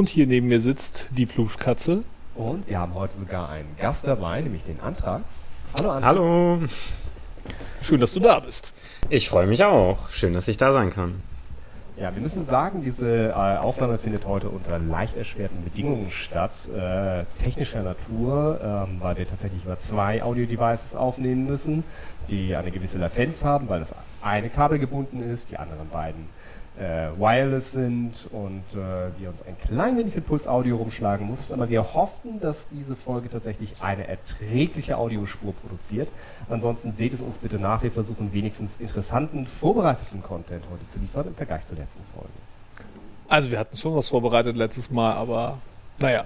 Und hier neben mir sitzt die Pluschkatze. Und wir haben heute sogar einen Gast dabei, nämlich den Antrax. Hallo Antrax. Hallo. Schön, dass du da bist. Ich freue mich auch. Schön, dass ich da sein kann. Ja, wir müssen sagen, diese äh, Aufnahme findet heute unter leicht erschwerten Bedingungen statt, äh, technischer Natur, ähm, weil wir tatsächlich über zwei Audio-Devices aufnehmen müssen, die eine gewisse Latenz haben, weil das eine Kabel gebunden ist, die anderen beiden äh, wireless sind und äh, wir uns ein klein wenig mit Puls Audio rumschlagen mussten. Aber wir hofften, dass diese Folge tatsächlich eine erträgliche Audiospur produziert. Ansonsten seht es uns bitte nach. Wir versuchen wenigstens interessanten, vorbereiteten Content heute zu liefern im Vergleich zur letzten Folge. Also wir hatten schon was vorbereitet letztes Mal, aber naja,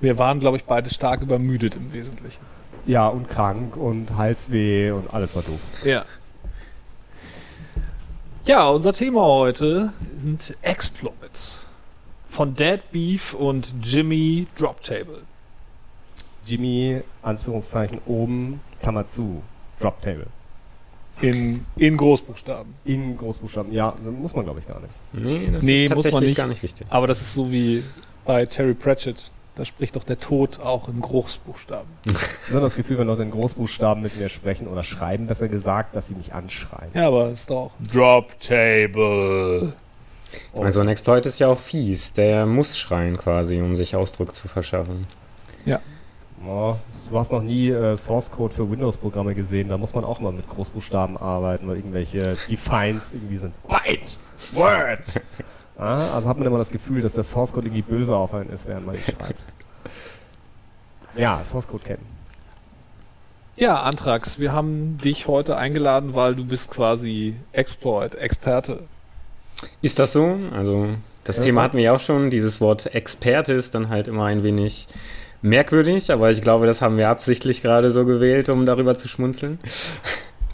wir waren, glaube ich, beide stark übermüdet im Wesentlichen. Ja, und krank und Halsweh und alles war doof. Ja. Ja, unser Thema heute sind Exploits von Dead Beef und Jimmy Droptable. Jimmy, Anführungszeichen, oben, Klammer zu, Droptable. In, in Großbuchstaben. In Großbuchstaben, ja, muss man glaube ich gar nicht. Nee, das nee, ist tatsächlich muss man nicht. gar nicht wichtig. Aber das ist so wie bei Terry Pratchett da spricht doch der Tod auch in Großbuchstaben. Ich habe das Gefühl, wenn Leute in Großbuchstaben mit mir sprechen oder schreiben, besser gesagt, dass sie mich anschreien. Ja, aber ist doch Drop Table. Ich meine, so ein Exploit ist ja auch fies. Der muss schreien quasi, um sich Ausdruck zu verschaffen. Ja. Oh, du hast noch nie äh, Source Code für Windows-Programme gesehen. Da muss man auch mal mit Großbuchstaben arbeiten, weil irgendwelche Defines irgendwie sind. Byte! Word! Ja, also hat man immer das Gefühl, dass der Source Code irgendwie böse auf einen ist, während man ihn schreibt. ja, Source Code kennen. Ja, Antrax, wir haben dich heute eingeladen, weil du bist quasi Exploit-Experte. Ist das so? Also das ja, Thema hatten wir ja auch schon. Dieses Wort Experte ist dann halt immer ein wenig merkwürdig, aber ich glaube, das haben wir absichtlich gerade so gewählt, um darüber zu schmunzeln.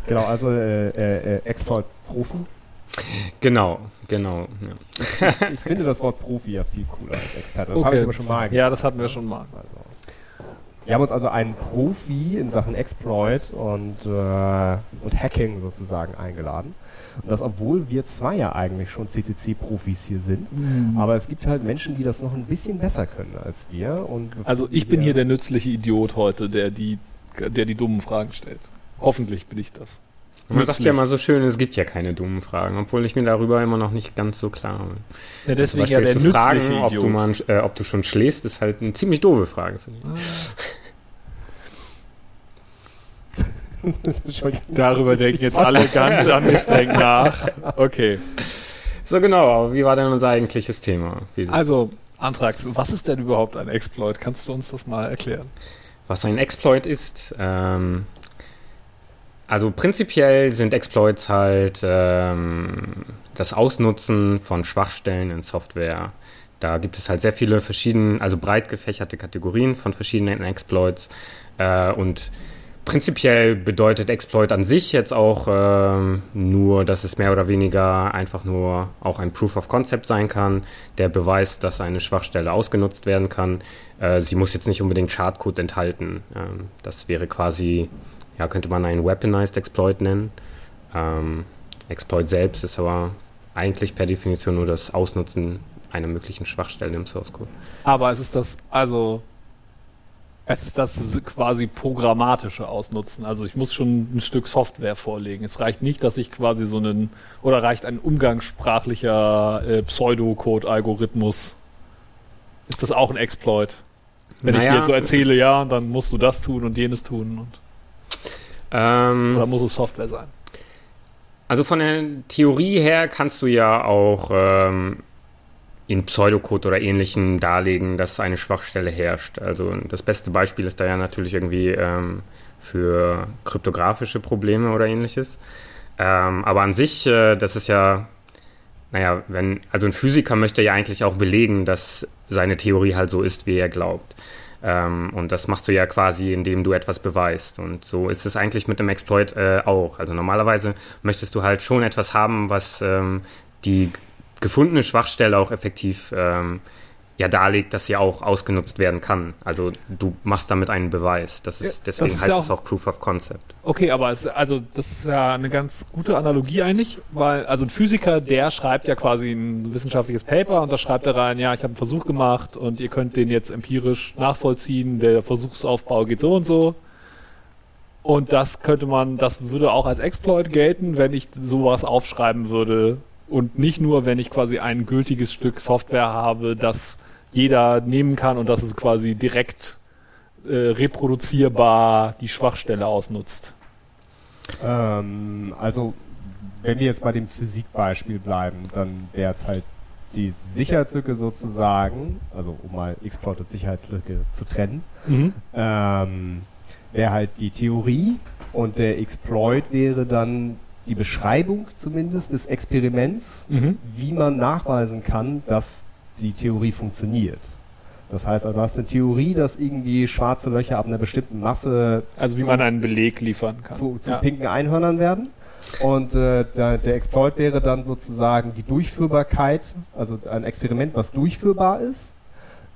Genau, also äh, äh, äh Exploit-Profi. Genau, genau. Ja. Ich, finde das Wort Profi ja viel cooler als Experte. Das okay. habe ich aber schon mal gesagt. Ja, das hatten wir schon mal. Also. Wir haben uns also einen Profi in Sachen Exploit und, äh, und Hacking sozusagen eingeladen. Und das, obwohl wir zwei ja eigentlich schon CCC-Profis hier sind. Mhm. Aber es gibt halt Menschen, die das noch ein bisschen besser können als wir. Und also ich bin hier der nützliche Idiot heute, der die, der die dummen Fragen stellt. Hoffentlich bin ich das. Man sagt ja mal so schön, es gibt ja keine dummen Fragen, obwohl ich mir darüber immer noch nicht ganz so klar bin. Ja, deswegen ja der zu fragen, ob du, mal, äh, ob du schon schläfst, ist halt eine ziemlich doofe Frage, finde ich. Darüber denken jetzt alle ganz angestrengt nach. Okay. So genau, aber wie war denn unser eigentliches Thema? Also, Antrax, was ist denn überhaupt ein Exploit? Kannst du uns das mal erklären? Was ein Exploit ist, ähm, also prinzipiell sind Exploits halt ähm, das Ausnutzen von Schwachstellen in Software. Da gibt es halt sehr viele verschiedene, also breit gefächerte Kategorien von verschiedenen Exploits. Äh, und prinzipiell bedeutet Exploit an sich jetzt auch äh, nur, dass es mehr oder weniger einfach nur auch ein Proof of Concept sein kann, der beweist, dass eine Schwachstelle ausgenutzt werden kann. Äh, sie muss jetzt nicht unbedingt Schadcode enthalten. Ähm, das wäre quasi ja, könnte man einen Weaponized Exploit nennen. Ähm, Exploit selbst ist aber eigentlich per Definition nur das Ausnutzen einer möglichen Schwachstelle im Source Code. Aber es ist das, also es ist das quasi programmatische Ausnutzen. Also ich muss schon ein Stück Software vorlegen. Es reicht nicht, dass ich quasi so einen, oder reicht ein umgangssprachlicher äh, Pseudocode-Algorithmus. Ist das auch ein Exploit? Wenn naja, ich dir jetzt so erzähle, ja, dann musst du das tun und jenes tun. Und ähm, Oder muss es Software sein? Also von der Theorie her kannst du ja auch ähm, in Pseudocode oder ähnlichem darlegen, dass eine Schwachstelle herrscht. Also das beste Beispiel ist da ja natürlich irgendwie ähm, für kryptografische Probleme oder ähnliches. Ähm, aber an sich, äh, das ist ja, naja, wenn, also ein Physiker möchte ja eigentlich auch belegen, dass seine Theorie halt so ist, wie er glaubt. Ähm, und das machst du ja quasi, indem du etwas beweist. Und so ist es eigentlich mit dem Exploit äh, auch. Also normalerweise möchtest du halt schon etwas haben, was ähm, die gefundene Schwachstelle auch effektiv ähm, ja darlegt, dass sie auch ausgenutzt werden kann. Also du machst damit einen Beweis. Das ist, deswegen das ist heißt ja es auch Proof of Concept. Okay, aber es, also das ist ja eine ganz gute Analogie eigentlich, weil also ein Physiker, der schreibt ja quasi ein wissenschaftliches Paper und da schreibt er rein, ja, ich habe einen Versuch gemacht und ihr könnt den jetzt empirisch nachvollziehen, der Versuchsaufbau geht so und so. Und das könnte man, das würde auch als Exploit gelten, wenn ich sowas aufschreiben würde und nicht nur, wenn ich quasi ein gültiges Stück Software habe, das jeder nehmen kann und das es quasi direkt äh, reproduzierbar die Schwachstelle ausnutzt. Ähm, also, wenn wir jetzt bei dem Physikbeispiel bleiben, dann wäre es halt die Sicherheitslücke sozusagen, also um mal Exploit und Sicherheitslücke zu trennen, Mhm. ähm, wäre halt die Theorie und der Exploit wäre dann die Beschreibung zumindest des Experiments, Mhm. wie man nachweisen kann, dass die Theorie funktioniert. Das heißt, also, du hast eine Theorie, dass irgendwie schwarze Löcher ab einer bestimmten Masse Also wie zu- man einen Beleg liefern kann. zu, zu ja. pinken Einhörnern werden. Und äh, der, der Exploit wäre dann sozusagen die Durchführbarkeit, also ein Experiment, was durchführbar ist,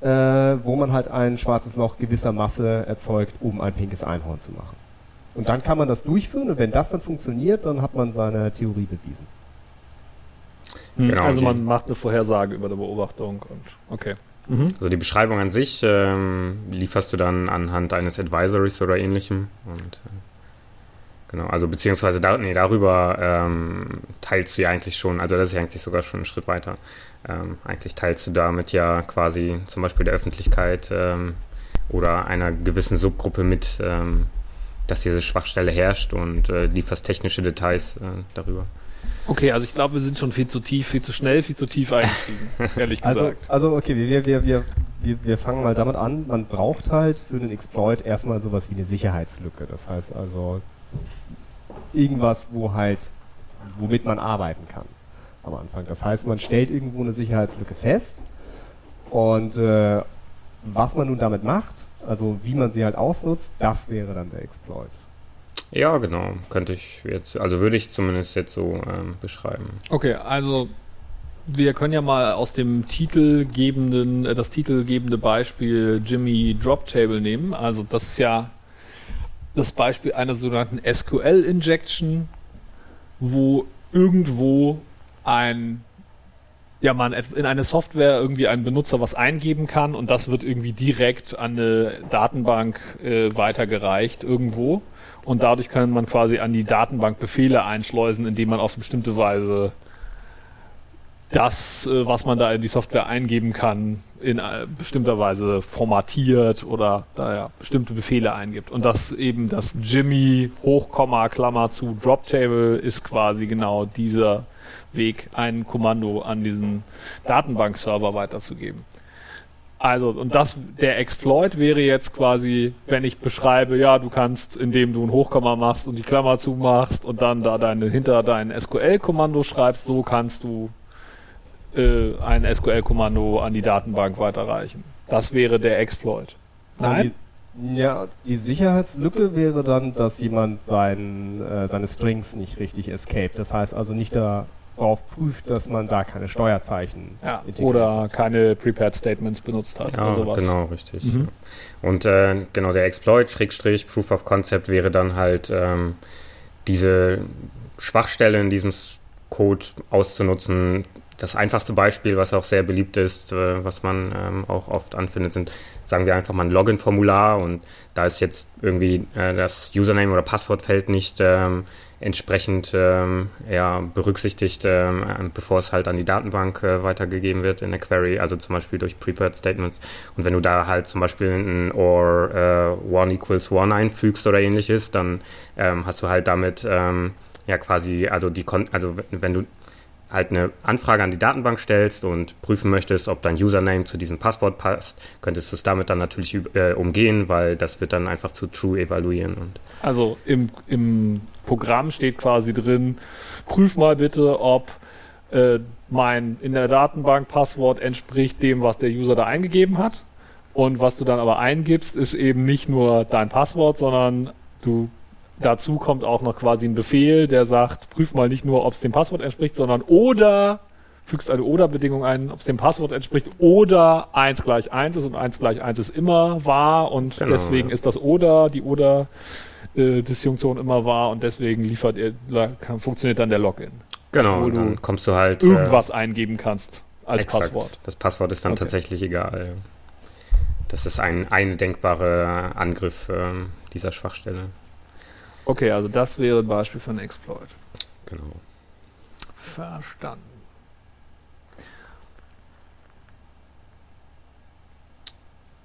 äh, wo man halt ein schwarzes Loch gewisser Masse erzeugt, um ein pinkes Einhorn zu machen. Und dann kann man das durchführen und wenn das dann funktioniert, dann hat man seine Theorie bewiesen. Hm, Genau, also die- man macht eine Vorhersage über der Beobachtung und okay. Mhm. Also die Beschreibung an sich ähm, lieferst du dann anhand eines Advisories oder ähnlichem. Und äh, genau, also beziehungsweise da, nee, darüber ähm, teilst du ja eigentlich schon, also das ist ja eigentlich sogar schon ein Schritt weiter. Ähm, eigentlich teilst du damit ja quasi zum Beispiel der Öffentlichkeit ähm, oder einer gewissen Subgruppe mit, ähm, dass diese Schwachstelle herrscht und äh, lieferst technische Details äh, darüber. Okay, also ich glaube, wir sind schon viel zu tief, viel zu schnell, viel zu tief eingestiegen, ehrlich Also, gesagt. also okay, wir, wir, wir, wir, wir fangen mal damit an, man braucht halt für den Exploit erstmal sowas wie eine Sicherheitslücke. Das heißt also irgendwas, wo halt, womit man arbeiten kann am Anfang. Das heißt, man stellt irgendwo eine Sicherheitslücke fest und äh, was man nun damit macht, also wie man sie halt ausnutzt, das wäre dann der Exploit. Ja, genau, könnte ich jetzt, also würde ich zumindest jetzt so ähm, beschreiben. Okay, also wir können ja mal aus dem titelgebenden, äh, das titelgebende Beispiel Jimmy Drop Table nehmen. Also das ist ja das Beispiel einer sogenannten SQL Injection, wo irgendwo ein ja, man in eine Software irgendwie ein Benutzer was eingeben kann und das wird irgendwie direkt an eine Datenbank äh, weitergereicht irgendwo und dadurch kann man quasi an die Datenbank Befehle einschleusen, indem man auf bestimmte Weise das, äh, was man da in die Software eingeben kann, in äh, bestimmter Weise formatiert oder da ja bestimmte Befehle eingibt. Und das eben das Jimmy Hochkomma Klammer zu Drop Table ist quasi genau dieser Weg, ein Kommando an diesen Datenbankserver weiterzugeben. Also, und das, der Exploit wäre jetzt quasi, wenn ich beschreibe, ja, du kannst, indem du ein Hochkomma machst und die Klammer zumachst und dann da deine, hinter dein SQL-Kommando schreibst, so kannst du äh, ein SQL-Kommando an die Datenbank weiterreichen. Das wäre der Exploit. Nein? Ja, die Sicherheitslücke wäre dann, dass jemand sein, äh, seine Strings nicht richtig escaped. Das heißt also nicht darauf prüft, dass man da keine Steuerzeichen Ja, oder keine Prepared Statements benutzt hat Ja, oder sowas. genau, richtig. Mhm. Und äh, genau, der Exploit, Schrägstrich, Proof of Concept wäre dann halt ähm, diese Schwachstelle in diesem Code auszunutzen. Das einfachste Beispiel, was auch sehr beliebt ist, äh, was man ähm, auch oft anfindet, sind, sagen wir einfach mal ein Login-Formular und da ist jetzt irgendwie äh, das Username oder Passwortfeld nicht ähm, entsprechend ähm, ja, berücksichtigt, ähm, bevor es halt an die Datenbank äh, weitergegeben wird in der Query, also zum Beispiel durch Prepared Statements. Und wenn du da halt zum Beispiel ein or äh, one equals one einfügst oder ähnliches, dann ähm, hast du halt damit ähm, ja quasi, also die Kon also wenn du halt eine Anfrage an die Datenbank stellst und prüfen möchtest, ob dein Username zu diesem Passwort passt, könntest du es damit dann natürlich äh, umgehen, weil das wird dann einfach zu true evaluieren und Also im, im Programm steht quasi drin, prüf mal bitte, ob äh, mein in der Datenbank Passwort entspricht dem, was der User da eingegeben hat. Und was du dann aber eingibst, ist eben nicht nur dein Passwort, sondern du dazu kommt auch noch quasi ein Befehl, der sagt, prüf mal nicht nur, ob es dem Passwort entspricht, sondern oder fügst eine Oder-Bedingung ein, ob es dem Passwort entspricht, oder 1 gleich 1 ist und 1 gleich 1 ist immer wahr und Genau, deswegen ja. ist das Oder, die Oder-Disjunktion immer wahr und deswegen liefert er, kann, funktioniert dann der Login. Genau, und dann du kommst du halt. äh, Irgendwas eingeben kannst als exakt. Passwort. Das Passwort ist dann Okay. tatsächlich egal. Das ist ein, ein denkbarer Angriff ähm, dieser Schwachstelle. Okay, also das wäre ein Beispiel für einen Exploit. Genau. Verstanden.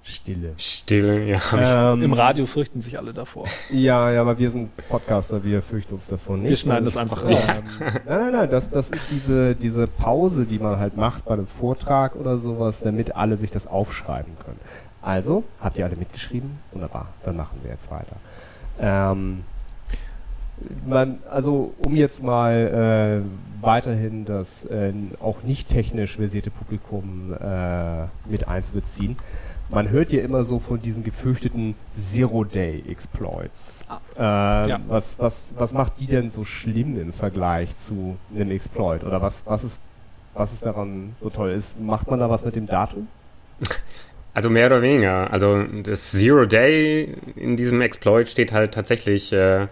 Stille. Stille, ja. Ähm, Im Radio fürchten sich alle davor. Ja, ja, aber wir sind Podcaster, wir fürchten uns davon nicht. Wir schneiden das einfach raus. Ähm, nein, nein, nein, das, das ist diese, diese Pause, die man halt macht bei einem Vortrag oder sowas, damit alle sich das aufschreiben können. Also, habt ihr alle mitgeschrieben? Wunderbar, dann machen wir jetzt weiter. Ähm, man, also, um jetzt mal äh, weiterhin das äh, auch nicht technisch versierte Publikum äh, mit einzubeziehen, man hört ja immer so von diesen gefürchteten Zero-Day-Exploits. Ähm, Ja. was, was, was macht die denn so schlimm im Vergleich zu einem Exploit? Oder was, was, ist, was ist daran so toll? Ist, macht man da was mit dem Datum? Also mehr oder weniger. Also das Zero Day in diesem Exploit steht halt tatsächlich äh,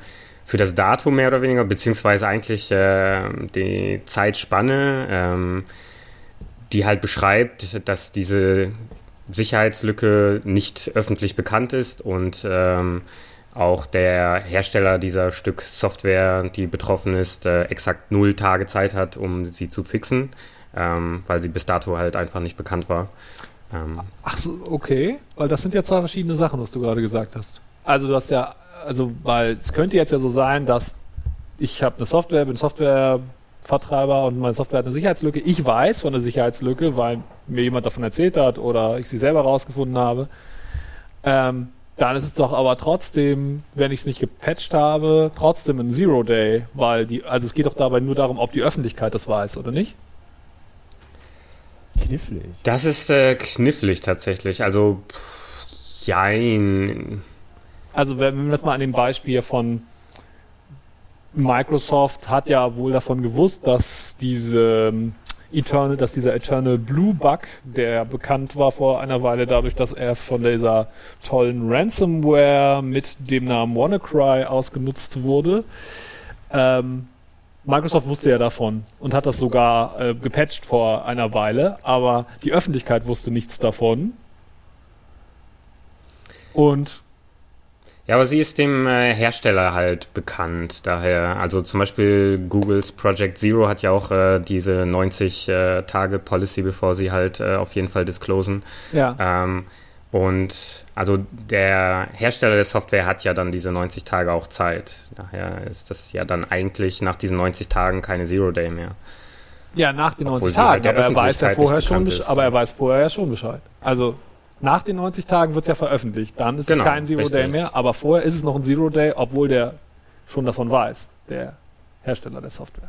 für das Datum mehr oder weniger, beziehungsweise eigentlich äh, die Zeitspanne, ähm, die halt beschreibt, dass diese Sicherheitslücke nicht öffentlich bekannt ist und ähm, auch der Hersteller dieser Stück Software, die betroffen ist, äh, exakt null Tage Zeit hat, um sie zu fixen, ähm, weil sie bis dato halt einfach nicht bekannt war. Ähm, Ach so, okay. Weil das sind ja zwei verschiedene Sachen, was du gerade gesagt hast. Also du hast ja, also weil es könnte jetzt ja so sein, dass ich habe eine Software, bin Softwarevertreiber und meine Software hat eine Sicherheitslücke. Ich weiß von der Sicherheitslücke, weil mir jemand davon erzählt hat oder ich sie selber rausgefunden habe. Ähm, dann ist es doch aber trotzdem, wenn ich es nicht gepatcht habe, trotzdem ein Zero Day, weil die, also es geht doch dabei nur darum, ob die Öffentlichkeit das weiß oder nicht. Knifflig. Das ist äh, knifflig tatsächlich. Also, pff, jein. Also wenn wir das mal an dem Beispiel von Microsoft hat ja wohl davon gewusst, dass diese ähm, Eternal, dass dieser Eternal Blue Bug, der bekannt war vor einer Weile dadurch, dass er von dieser tollen Ransomware mit dem Namen WannaCry ausgenutzt wurde. Ähm, Microsoft wusste ja davon und hat das sogar äh, gepatcht vor einer Weile, aber die Öffentlichkeit wusste nichts davon. Und Ja, aber sie ist dem äh, Hersteller halt bekannt. Daher, also zum Beispiel Googles Project Zero hat ja auch äh, diese 90 äh, Tage Policy, bevor sie halt äh, auf jeden Fall disclosen. ja, Ähm, und also der Hersteller der Software hat ja dann diese 90 Tage auch Zeit. Daher ist das ja dann eigentlich nach diesen 90 Tagen keine Zero Day mehr. Ja, nach den Obwohl 90 sie halt Tagen, der aber er weiß ja vorher schon, ist. aber er weiß vorher ja schon Bescheid. Also nach den 90 Tagen wird es ja veröffentlicht, dann ist Genau, es kein Zero Day richtig. mehr, aber vorher ist es noch ein Zero Day, obwohl der schon davon weiß, der Hersteller der Software.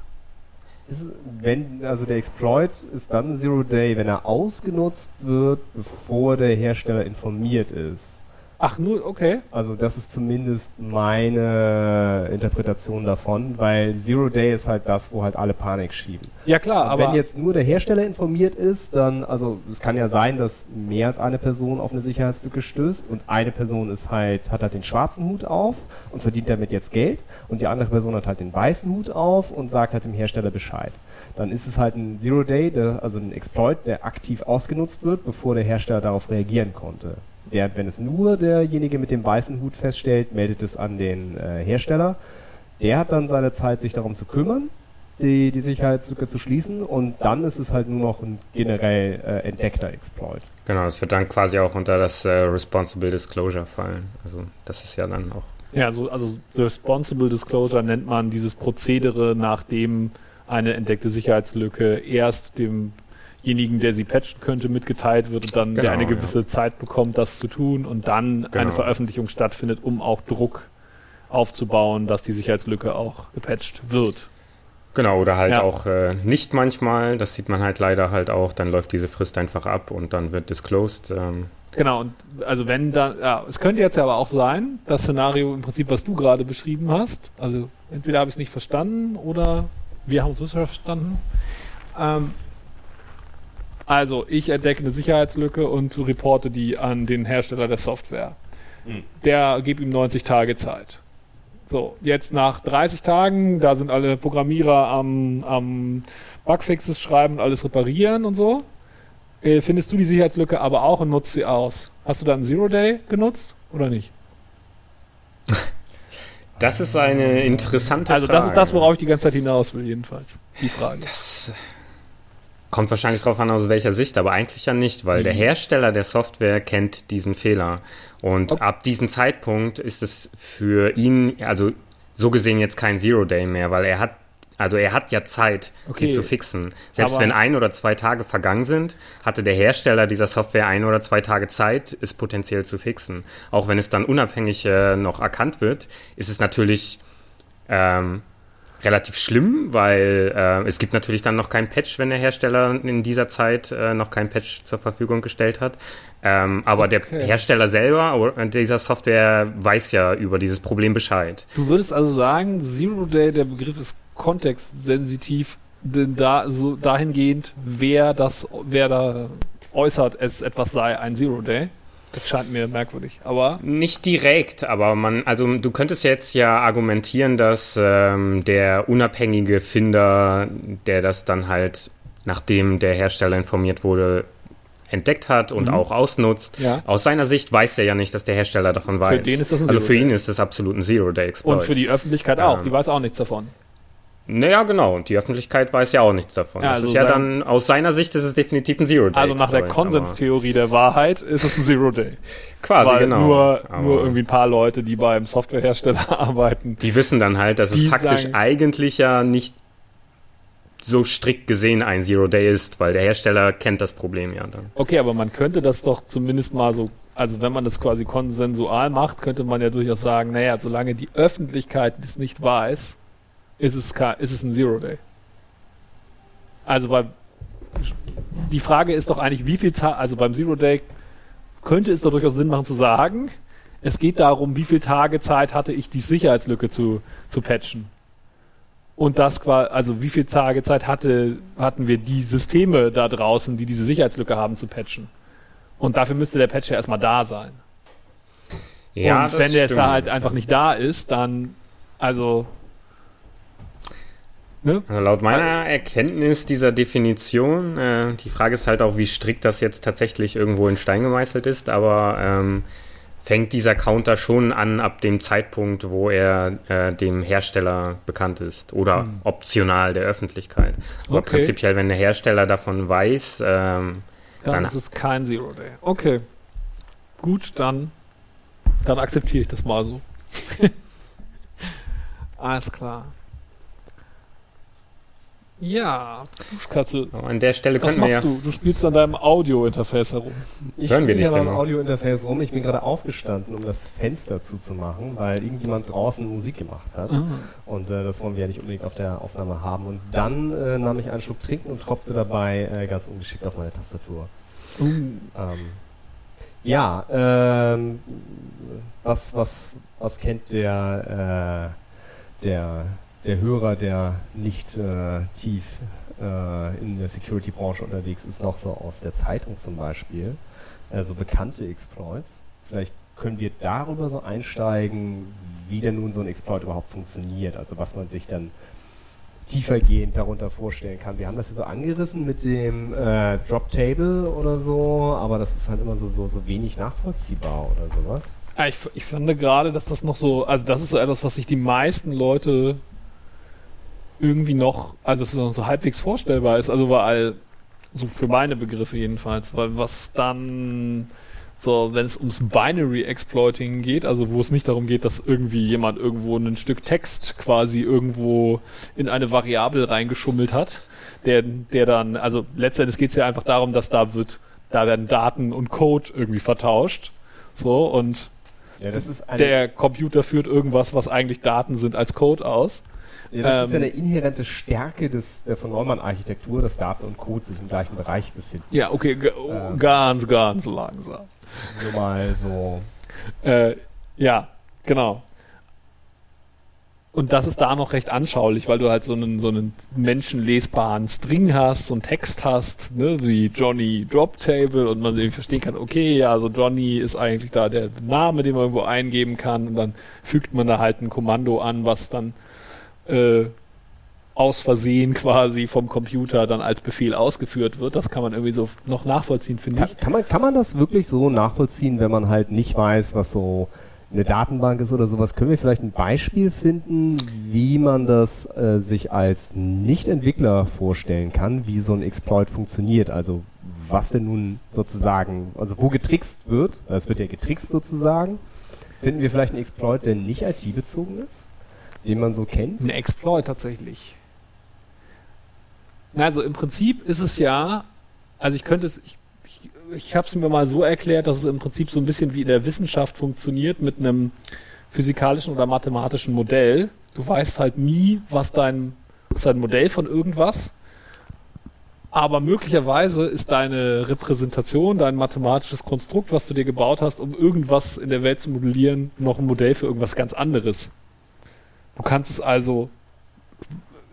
Ist, wenn, also der Exploit ist dann Zero Day, wenn er ausgenutzt wird, bevor der Hersteller informiert ist. Ach, nur, okay. Also das ist zumindest meine Interpretation davon, weil Zero Day ist halt das, wo halt alle Panik schieben. Ja klar, Und aber wenn jetzt nur der Hersteller informiert ist, dann, also es kann ja sein, dass mehr als eine Person auf eine Sicherheitslücke stößt und eine Person ist halt, hat halt den schwarzen Hut auf und verdient damit jetzt Geld und die andere Person hat halt den weißen Hut auf und sagt halt dem Hersteller Bescheid. Dann ist es halt ein Zero Day, der, also ein Exploit, der aktiv ausgenutzt wird, bevor der Hersteller darauf reagieren konnte. Während wenn es nur derjenige mit dem weißen Hut feststellt, meldet es an den äh, Hersteller. Der hat dann seine Zeit, sich darum zu kümmern die, die Sicherheitslücke zu schließen und dann ist es halt nur noch ein generell äh, entdeckter Exploit. Genau, es wird dann quasi auch unter das äh, Responsible Disclosure fallen. Also das ist ja dann auch. ja, so, also the Responsible Disclosure nennt man dieses Prozedere, nachdem eine entdeckte Sicherheitslücke erst demjenigen, der sie patchen könnte, mitgeteilt wird und dann der Genau, eine ja. gewisse Zeit bekommt, das zu tun und dann eine Genau. Veröffentlichung stattfindet, um auch Druck aufzubauen, dass die Sicherheitslücke auch gepatcht wird. Genau, oder halt Ja. auch äh, nicht manchmal, das sieht man halt leider halt auch, dann läuft diese Frist einfach ab und dann wird disclosed. Ähm, Genau, und also wenn dann, ja, es könnte jetzt ja aber auch sein, das Szenario im Prinzip, was du gerade beschrieben hast, also entweder habe ich es nicht verstanden oder wir haben es missverstanden. Ähm, Also, ich entdecke eine Sicherheitslücke und reporte die an den Hersteller der Software. Mhm. Der gibt ihm 90 Tage Zeit. So, jetzt nach 30 Tagen, da sind alle Programmierer am, am Bugfixes schreiben und alles reparieren und so. Äh, findest du die Sicherheitslücke aber auch und nutzt sie aus. Hast du dann Zero Day genutzt oder nicht? Das ist eine interessante Also Frage. das ist das, worauf ich die ganze Zeit hinaus will, jedenfalls. Die Frage. Das kommt wahrscheinlich darauf an, aus welcher Sicht, aber eigentlich ja nicht, weil der Hersteller der Software kennt diesen Fehler. Und Okay. ab diesem Zeitpunkt ist es für ihn, also so gesehen jetzt kein Zero Day mehr, weil er hat, also er hat ja Zeit, Okay. sie zu fixen. Selbst Aber- wenn ein oder zwei Tage vergangen sind, hatte der Hersteller dieser Software ein oder zwei Tage Zeit, es potenziell zu fixen. Auch wenn es dann unabhängig äh, noch erkannt wird, ist es natürlich ähm, relativ schlimm, weil äh, es gibt natürlich dann noch kein Patch, wenn der Hersteller in dieser Zeit äh, noch kein Patch zur Verfügung gestellt hat. Ähm, aber Okay. der Hersteller selber dieser Software weiß ja über dieses Problem Bescheid. Du würdest also sagen, Zero Day, der Begriff ist kontextsensitiv, denn da so dahingehend, wer das, wer da äußert, es etwas sei ein Zero Day. Das scheint mir merkwürdig. Aber Nicht direkt, aber man, also du könntest jetzt ja argumentieren, dass ähm, der unabhängige Finder, der das dann halt, nachdem der Hersteller informiert wurde, entdeckt hat und Mhm. auch ausnutzt. Ja. Aus seiner Sicht weiß er ja nicht, dass der Hersteller davon weiß. den ist das ein also für Zero-Day. ihn ist das absolut ein Zero-Day-Exploit. und für die Öffentlichkeit auch. Ähm. Die weiß auch nichts davon. Naja, genau. Und die Öffentlichkeit weiß ja auch nichts davon. Ja, das also ist ja dann, aus seiner Sicht ist es definitiv ein Zero-Day. Also nach der Konsenstheorie der Wahrheit ist es ein Zero Day. aber Quasi, Weil genau. nur, Aber nur irgendwie ein paar Leute, die beim Softwarehersteller arbeiten. Die wissen dann halt, dass es faktisch sagen- eigentlich ja nicht so strikt gesehen ein Zero-Day ist, weil der Hersteller kennt das Problem ja dann. Okay, aber man könnte das doch zumindest mal so, also wenn man das quasi konsensual macht, könnte man ja durchaus sagen, naja, solange die Öffentlichkeit es nicht weiß, ist es, ist es ein Zero Day. Also weil die Frage ist doch eigentlich, wie viel Zeit, also beim Zero Day könnte es doch durchaus Sinn machen zu sagen, es geht darum, wie viel Tage Zeit hatte ich, die Sicherheitslücke zu, zu patchen. Und das quasi, also wie viel Tage Zeit hatte, hatten wir die Systeme da draußen, die diese Sicherheitslücke haben, zu patchen. Und dafür müsste der Patch ja erstmal da sein. und das wenn der jetzt da halt einfach nicht da ist, dann, also, ne? Also laut meiner Erkenntnis dieser Definition, äh, die Frage ist halt auch, wie strikt das jetzt tatsächlich irgendwo in Stein gemeißelt ist, aber ähm, fängt dieser Counter schon an ab dem Zeitpunkt, wo er äh, dem Hersteller bekannt ist oder optional der Öffentlichkeit. Aber Okay. prinzipiell, wenn der Hersteller davon weiß, ähm, Dann Dann- ist es kein Zero Day. Okay. Gut, dann, dann akzeptiere ich das mal so. Alles klar. Ja, Duschkatze. an der Stelle Was können wir machst ja. du? Du spielst an deinem Audio-Interface herum. Ich Hören wir dich hier denn? Audiointerface rum. Ich bin gerade aufgestanden, um das Fenster zuzumachen, weil irgendjemand draußen Musik gemacht hat. Ah. Und äh, das wollen wir ja nicht unbedingt auf der Aufnahme haben. Und dann äh, nahm ich einen Schluck Trinken und tropfte dabei äh, ganz ungeschickt auf meine Tastatur. Uh, Ähm, ja, ähm, was, was, was kennt der, äh, der, der Hörer, der nicht äh, tief äh, in der Security-Branche unterwegs ist, noch so aus der Zeitung zum Beispiel? Also bekannte Exploits. Vielleicht können wir darüber so einsteigen, wie denn nun so ein Exploit überhaupt funktioniert. Also was man sich dann tiefergehend darunter vorstellen kann. Wir haben das ja so angerissen mit dem äh, Drop Table oder so, aber das ist halt immer so, so, so wenig nachvollziehbar oder sowas. Ja, ich, ich finde gerade, dass das noch so, also das ist so etwas, was sich die meisten Leute irgendwie noch, also das so, so halbwegs vorstellbar ist, also weil, so für meine Begriffe jedenfalls, weil was dann so, wenn es ums Binary Exploiting geht, also wo es nicht darum geht, dass irgendwie jemand irgendwo ein Stück Text quasi irgendwo in eine Variable reingeschummelt hat, der, der dann, also letztendlich geht es ja einfach darum, dass da wird, da werden Daten und Code irgendwie vertauscht. So, und Ja, der Computer führt irgendwas, was eigentlich Daten sind, als Code aus. Ja, das ist ja ähm, eine inhärente Stärke des, der von Neumann-Architektur, dass Daten und Code sich im gleichen Bereich befinden. Ja, okay, Ähm. ganz, ganz langsam. Nur mal so. Äh, ja, genau. und das ist da noch recht anschaulich, weil du halt so einen, so einen menschenlesbaren String hast, so einen Text hast, ne, wie Johnny Drop Table und man irgendwie verstehen kann, okay, ja, also Johnny ist eigentlich da der Name, den man irgendwo eingeben kann und dann fügt man da halt ein Kommando an, was dann äh, aus Versehen quasi vom Computer dann als Befehl ausgeführt wird. Das kann man irgendwie so noch nachvollziehen, finde Kann, ich. kann, man, kann man das wirklich so nachvollziehen, wenn man halt nicht weiß, was so eine Datenbank ist oder sowas? Können wir vielleicht ein Beispiel finden, wie man das äh, sich als Nicht-Entwickler vorstellen kann, wie so ein Exploit funktioniert? Also was denn nun sozusagen, also wo getrickst wird, es wird ja getrickst sozusagen, finden wir vielleicht einen Exploit, der nicht IT-bezogen ist, den man so kennt? Ein Exploit tatsächlich. Also im Prinzip ist es ja, also ich könnte es, ich, ich, ich habe es mir mal so erklärt, dass es im Prinzip so ein bisschen wie in der Wissenschaft funktioniert mit einem physikalischen oder mathematischen Modell. Du weißt halt nie, was dein, was dein Modell von irgendwas. Aber möglicherweise ist deine Repräsentation, dein mathematisches Konstrukt, was du dir gebaut hast, um irgendwas in der Welt zu modellieren, noch ein Modell für irgendwas ganz anderes. Du kannst es also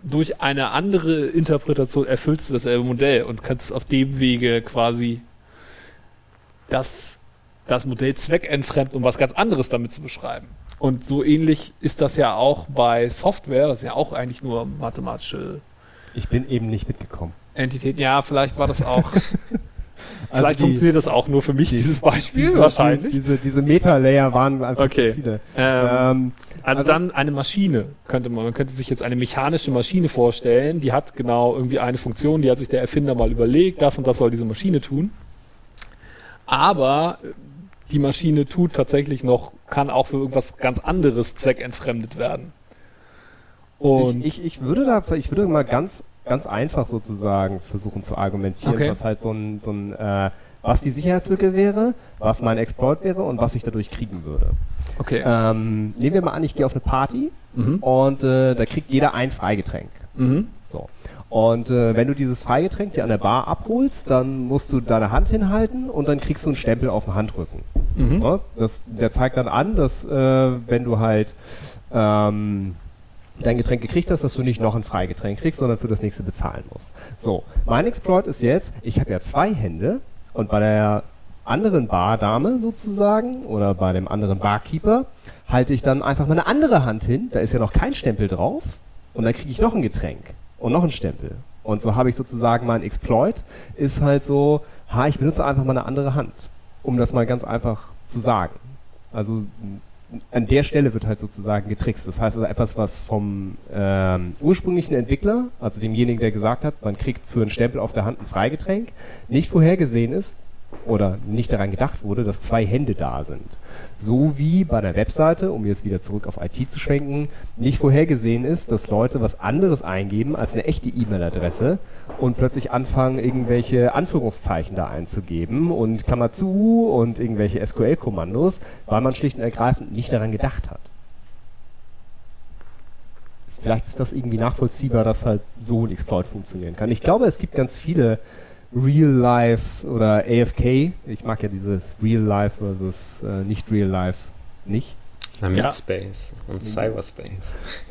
durch eine andere Interpretation erfüllst du dasselbe Modell und kannst auf dem Wege quasi das, das Modell zweckentfremden, um was ganz anderes damit zu beschreiben. Und so ähnlich ist das ja auch bei Software, das ist ja auch eigentlich nur mathematische Ich bin eben nicht mitgekommen. Entitäten. Ja, vielleicht war das auch. Also vielleicht die- funktioniert das auch nur für mich, die- dieses Beispiel, diese, wahrscheinlich. Diese, diese Meta-Layer waren einfach Okay. viele. Ähm, Ähm, Also, Also- dann eine Maschine könnte man, man könnte sich jetzt eine mechanische Maschine vorstellen, die hat genau irgendwie eine Funktion, die hat sich der Erfinder mal überlegt, das und das soll diese Maschine tun. Aber die Maschine tut tatsächlich noch, kann auch für irgendwas ganz anderes zweckentfremdet werden. Und ich, ich, ich würde da, ich würde mal ganz, ganz einfach sozusagen versuchen zu argumentieren, Okay. was halt so ein, so ein, äh, was die Sicherheitslücke wäre, was mein Exploit wäre und was ich dadurch kriegen würde. okay. Ähm, nehmen wir mal an, ich gehe auf eine Party Mhm. und äh, da kriegt jeder ein Freigetränk. Mhm. So. Und äh, wenn du dieses Freigetränk dir an der Bar abholst, dann musst du deine Hand hinhalten und dann kriegst du einen Stempel auf den Handrücken. Mhm. Ne? Das, der zeigt dann an, dass äh, wenn du halt ähm, dein Getränk gekriegt hast, dass du nicht noch ein Freigetränk kriegst, sondern für das nächste bezahlen musst. So, mein Exploit ist jetzt, ich habe ja zwei Hände und bei der anderen Bardame sozusagen oder bei dem anderen Barkeeper halte ich dann einfach meine andere Hand hin, da ist ja noch kein Stempel drauf und dann kriege ich noch ein Getränk und noch ein Stempel. Und so habe ich sozusagen mein Exploit ist halt so, ha, ich benutze einfach mal eine andere Hand, um das mal ganz einfach zu sagen. Also an der Stelle wird halt sozusagen getrickst. Das heißt also etwas, was vom ähm, ursprünglichen Entwickler, also demjenigen, der gesagt hat, man kriegt für einen Stempel auf der Hand ein Freigetränk, nicht vorhergesehen ist oder nicht daran gedacht wurde, dass zwei Hände da sind. So wie bei der Webseite, um jetzt wieder zurück auf IT zu schwenken, nicht vorhergesehen ist, dass Leute was anderes eingeben als eine echte E-Mail-Adresse und plötzlich anfangen, irgendwelche Anführungszeichen da einzugeben und Klammer zu und irgendwelche SQL-Kommandos, weil man schlicht und ergreifend nicht daran gedacht hat. Vielleicht ist das irgendwie nachvollziehbar, dass halt so ein Exploit funktionieren kann. Ich glaube, es gibt ganz viele Real-Life oder AFK. Ich mag ja dieses Real-Life versus äh, nicht Real-Life nicht. Na, Ja. Meatspace und Cyberspace.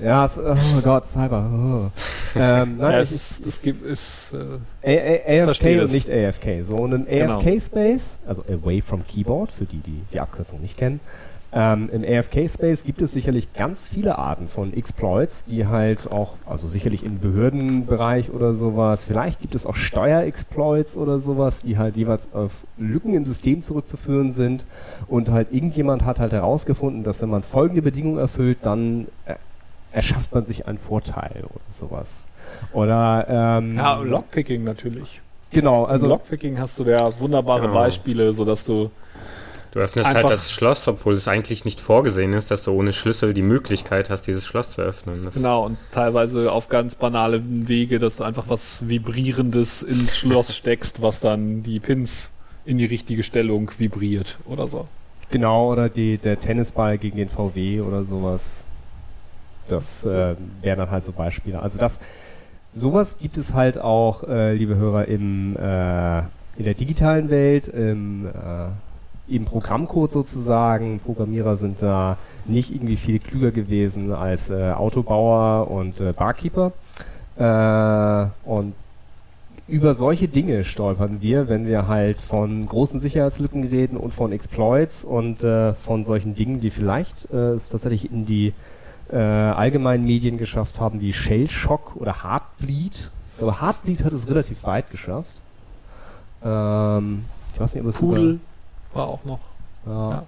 Ja, es, oh Gott, Cyber. Oh. Ähm, nein, ja, ich, es ist, es gibt, ist, äh, A A AFK und nicht AFK. So, und im Genau. AFK-Space, also Away from Keyboard, für die, die die Abkürzung nicht kennen, ähm, im AFK-Space gibt es sicherlich ganz viele Arten von Exploits, die halt auch, also sicherlich im Behördenbereich oder sowas, vielleicht gibt es auch Steuerexploits oder sowas, die halt jeweils auf Lücken im System zurückzuführen sind und halt irgendjemand hat halt herausgefunden, dass wenn man folgende Bedingungen erfüllt, dann äh, erschafft man sich einen Vorteil oder sowas. Oder ähm, ja, Lockpicking natürlich. Genau, Also Lockpicking hast du da wunderbare Genau. Beispiele, sodass du Du öffnest Einfach- halt das Schloss, obwohl es eigentlich nicht vorgesehen ist, dass du ohne Schlüssel die Möglichkeit hast, dieses Schloss zu öffnen. Das Genau, und teilweise auf ganz banalen Wege, dass du einfach was Vibrierendes ins Schloss steckst, was dann die Pins in die richtige Stellung vibriert oder so. Genau, oder die, der Tennisball gegen den VW oder sowas. Das äh, wären dann halt so Beispiele. Also das, sowas gibt es halt auch, äh, liebe Hörer, im, äh, in der digitalen Welt, im, äh, im Programmcode sozusagen. Programmierer sind da nicht irgendwie viel klüger gewesen als äh, Autobauer und äh, Barkeeper. Äh, und über solche Dinge stolpern wir, wenn wir halt von großen Sicherheitslücken reden und von Exploits und äh, von solchen Dingen, die vielleicht äh, es tatsächlich in die äh, allgemeinen Medien geschafft haben, wie Shell Shock oder Heartbleed. Aber Heartbleed hat es relativ weit geschafft. Ähm, ich weiß nicht, ob es Pudel war auch noch. Ja. ja.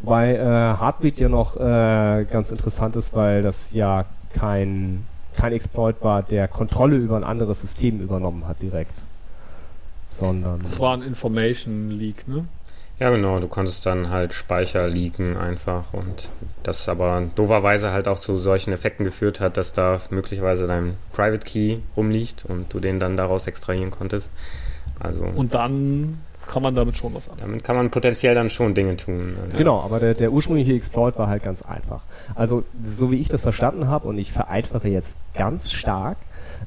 Wobei äh, Heartbleed ja noch äh, ganz interessant ist, weil das ja kein kein Exploit war, der Kontrolle über ein anderes System übernommen hat direkt. Sondern. Das war ein Information Leak, ne? Ja, genau. Du konntest dann halt Speicher leaken einfach und das aber doverweise halt auch zu solchen Effekten geführt hat, dass da möglicherweise dein Private Key rumliegt und du den dann daraus extrahieren konntest. Also. Und dann kann man damit schon was anfangen. Damit kann man potenziell dann schon Dinge tun. Ja. Genau, aber der, der ursprüngliche Exploit war halt ganz einfach. Also, so wie ich das verstanden habe, und ich vereinfache jetzt ganz stark,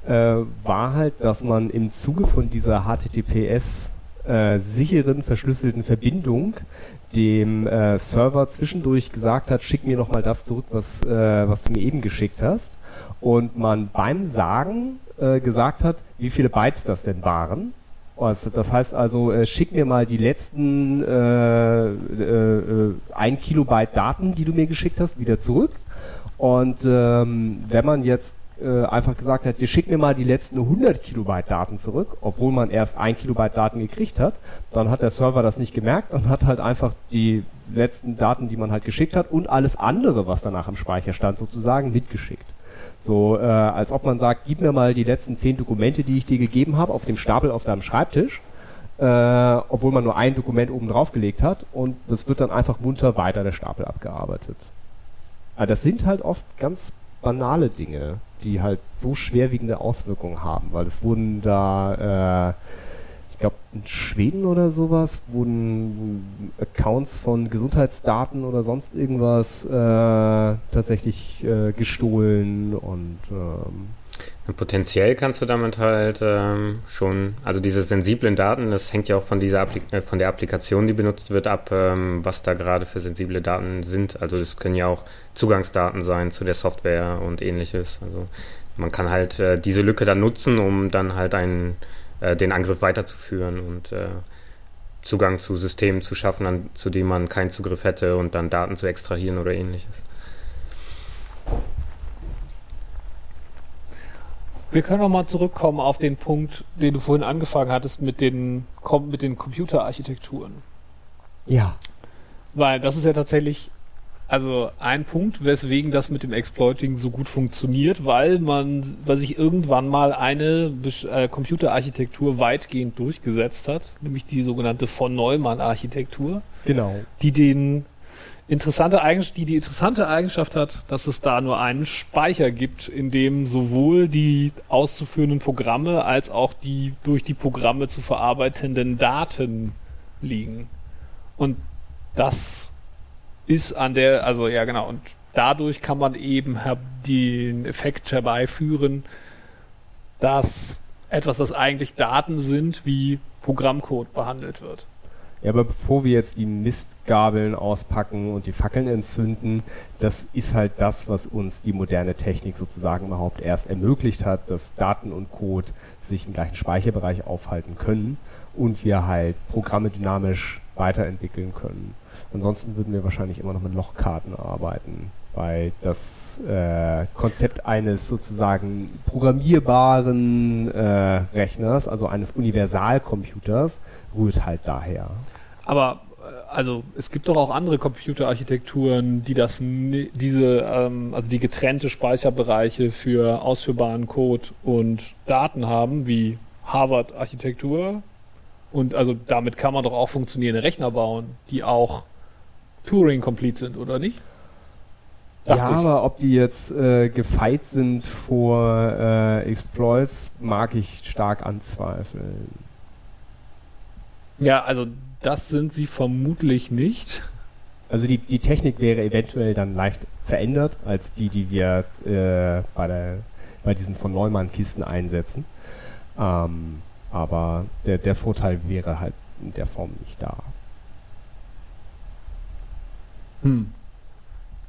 äh, war halt, dass man im Zuge von dieser HTTPS äh, sicheren, verschlüsselten Verbindung dem äh, Server zwischendurch gesagt hat, schick mir nochmal das zurück, was, äh, was du mir eben geschickt hast. Und man beim Sagen äh, gesagt hat, wie viele Bytes das denn waren das heißt also, äh, schick mir mal die letzten äh, äh, 1 Kilobyte Daten, die du mir geschickt hast, wieder zurück. Und ähm, wenn man jetzt äh, einfach gesagt hat, schick mir mal die letzten 100 Kilobyte Daten zurück, obwohl man erst 1 Kilobyte Daten gekriegt hat, dann hat der Server das nicht gemerkt und hat halt einfach die letzten Daten, die man halt geschickt hat und alles andere, was danach im Speicher stand, sozusagen mitgeschickt. So, äh, als ob man sagt, gib mir mal die letzten zehn Dokumente, die ich dir gegeben habe, auf dem Stapel auf deinem Schreibtisch, äh, obwohl man nur ein Dokument oben drauf gelegt hat und das wird dann einfach munter weiter der Stapel abgearbeitet. Aber das sind halt oft ganz banale Dinge, die halt so schwerwiegende Auswirkungen haben, weil es wurden da äh, glaube, in Schweden oder sowas wurden Accounts von Gesundheitsdaten oder sonst irgendwas äh, tatsächlich äh, gestohlen und ähm, Potenziell kannst du damit halt ähm, schon, also diese sensiblen Daten, das hängt ja auch von dieser Appli äh, von der Applikation, die benutzt wird, ab, ähm, was da gerade für sensible Daten sind. Also das können ja auch Zugangsdaten sein zu der Software und ähnliches. Also man kann halt äh, diese Lücke dann nutzen, um dann halt einen äh, den Angriff weiterzuführen und äh, Zugang zu Systemen zu schaffen, an, zu denen man keinen Zugriff hätte und dann Daten zu extrahieren oder ähnliches. Wir können noch mal zurückkommen auf den Punkt, den du vorhin angefangen hattest mit den, mit den Computerarchitekturen. Ja. Weil das ist ja tatsächlich also ein Punkt, weswegen das mit dem Exploiting so gut funktioniert, weil man, weil sich irgendwann mal eine äh, Computerarchitektur weitgehend durchgesetzt hat, nämlich die sogenannte von Neumann Architektur. Genau. Die den interessante Eigenschaft, die die interessante Eigenschaft hat, dass es da nur einen Speicher gibt, in dem sowohl die auszuführenden Programme als auch die durch die Programme zu verarbeitenden Daten liegen. Und das ist an der, also ja genau, und dadurch kann man eben den Effekt herbeiführen, dass etwas, das eigentlich Daten sind, wie Programmcode behandelt wird. Ja, aber bevor wir jetzt die Mistgabeln auspacken und die Fackeln entzünden, das ist halt das, was uns die moderne Technik sozusagen überhaupt erst ermöglicht hat, dass Daten und Code sich im gleichen Speicherbereich aufhalten können und wir halt Programme dynamisch weiterentwickeln können. Ansonsten würden wir wahrscheinlich immer noch mit Lochkarten arbeiten, weil das äh, Konzept eines sozusagen programmierbaren äh, Rechners, also eines Universalcomputers, rührt halt daher. Aber äh, also es gibt doch auch andere Computerarchitekturen, die das diese ähm, also die getrennte Speicherbereiche für ausführbaren Code und Daten haben, wie Harvard Architektur. Und also damit kann man doch auch funktionierende Rechner bauen, die auch Turing-complete sind, oder nicht? Dacht ja, ich. aber ob die jetzt äh, gefeit sind vor äh, Exploits, mag ich stark anzweifeln. Ja, also das sind sie vermutlich nicht. Also die, die Technik wäre eventuell dann leicht verändert als die, die wir äh, bei, der, bei diesen von Neumann-Kisten einsetzen. Ähm, aber der, der Vorteil wäre halt in der Form nicht da. Hm.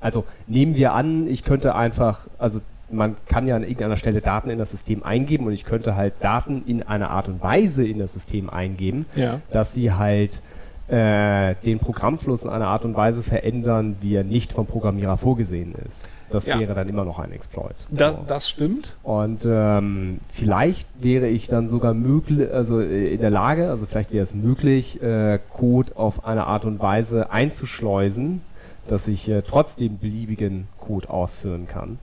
Also nehmen wir an, ich könnte einfach, also man kann ja an irgendeiner Stelle Daten in das System eingeben und ich könnte halt Daten in einer Art und Weise in das System eingeben, Ja. dass sie halt äh, den Programmfluss in einer Art und Weise verändern, wie er nicht vom Programmierer vorgesehen ist. Das Ja. wäre dann immer noch ein Exploit. Das, So. das stimmt. Und ähm, vielleicht wäre ich dann sogar möglich, also äh, in der Lage, also vielleicht wäre es möglich, äh, Code auf eine Art und Weise einzuschleusen, dass ich äh, trotzdem beliebigen Code ausführen kann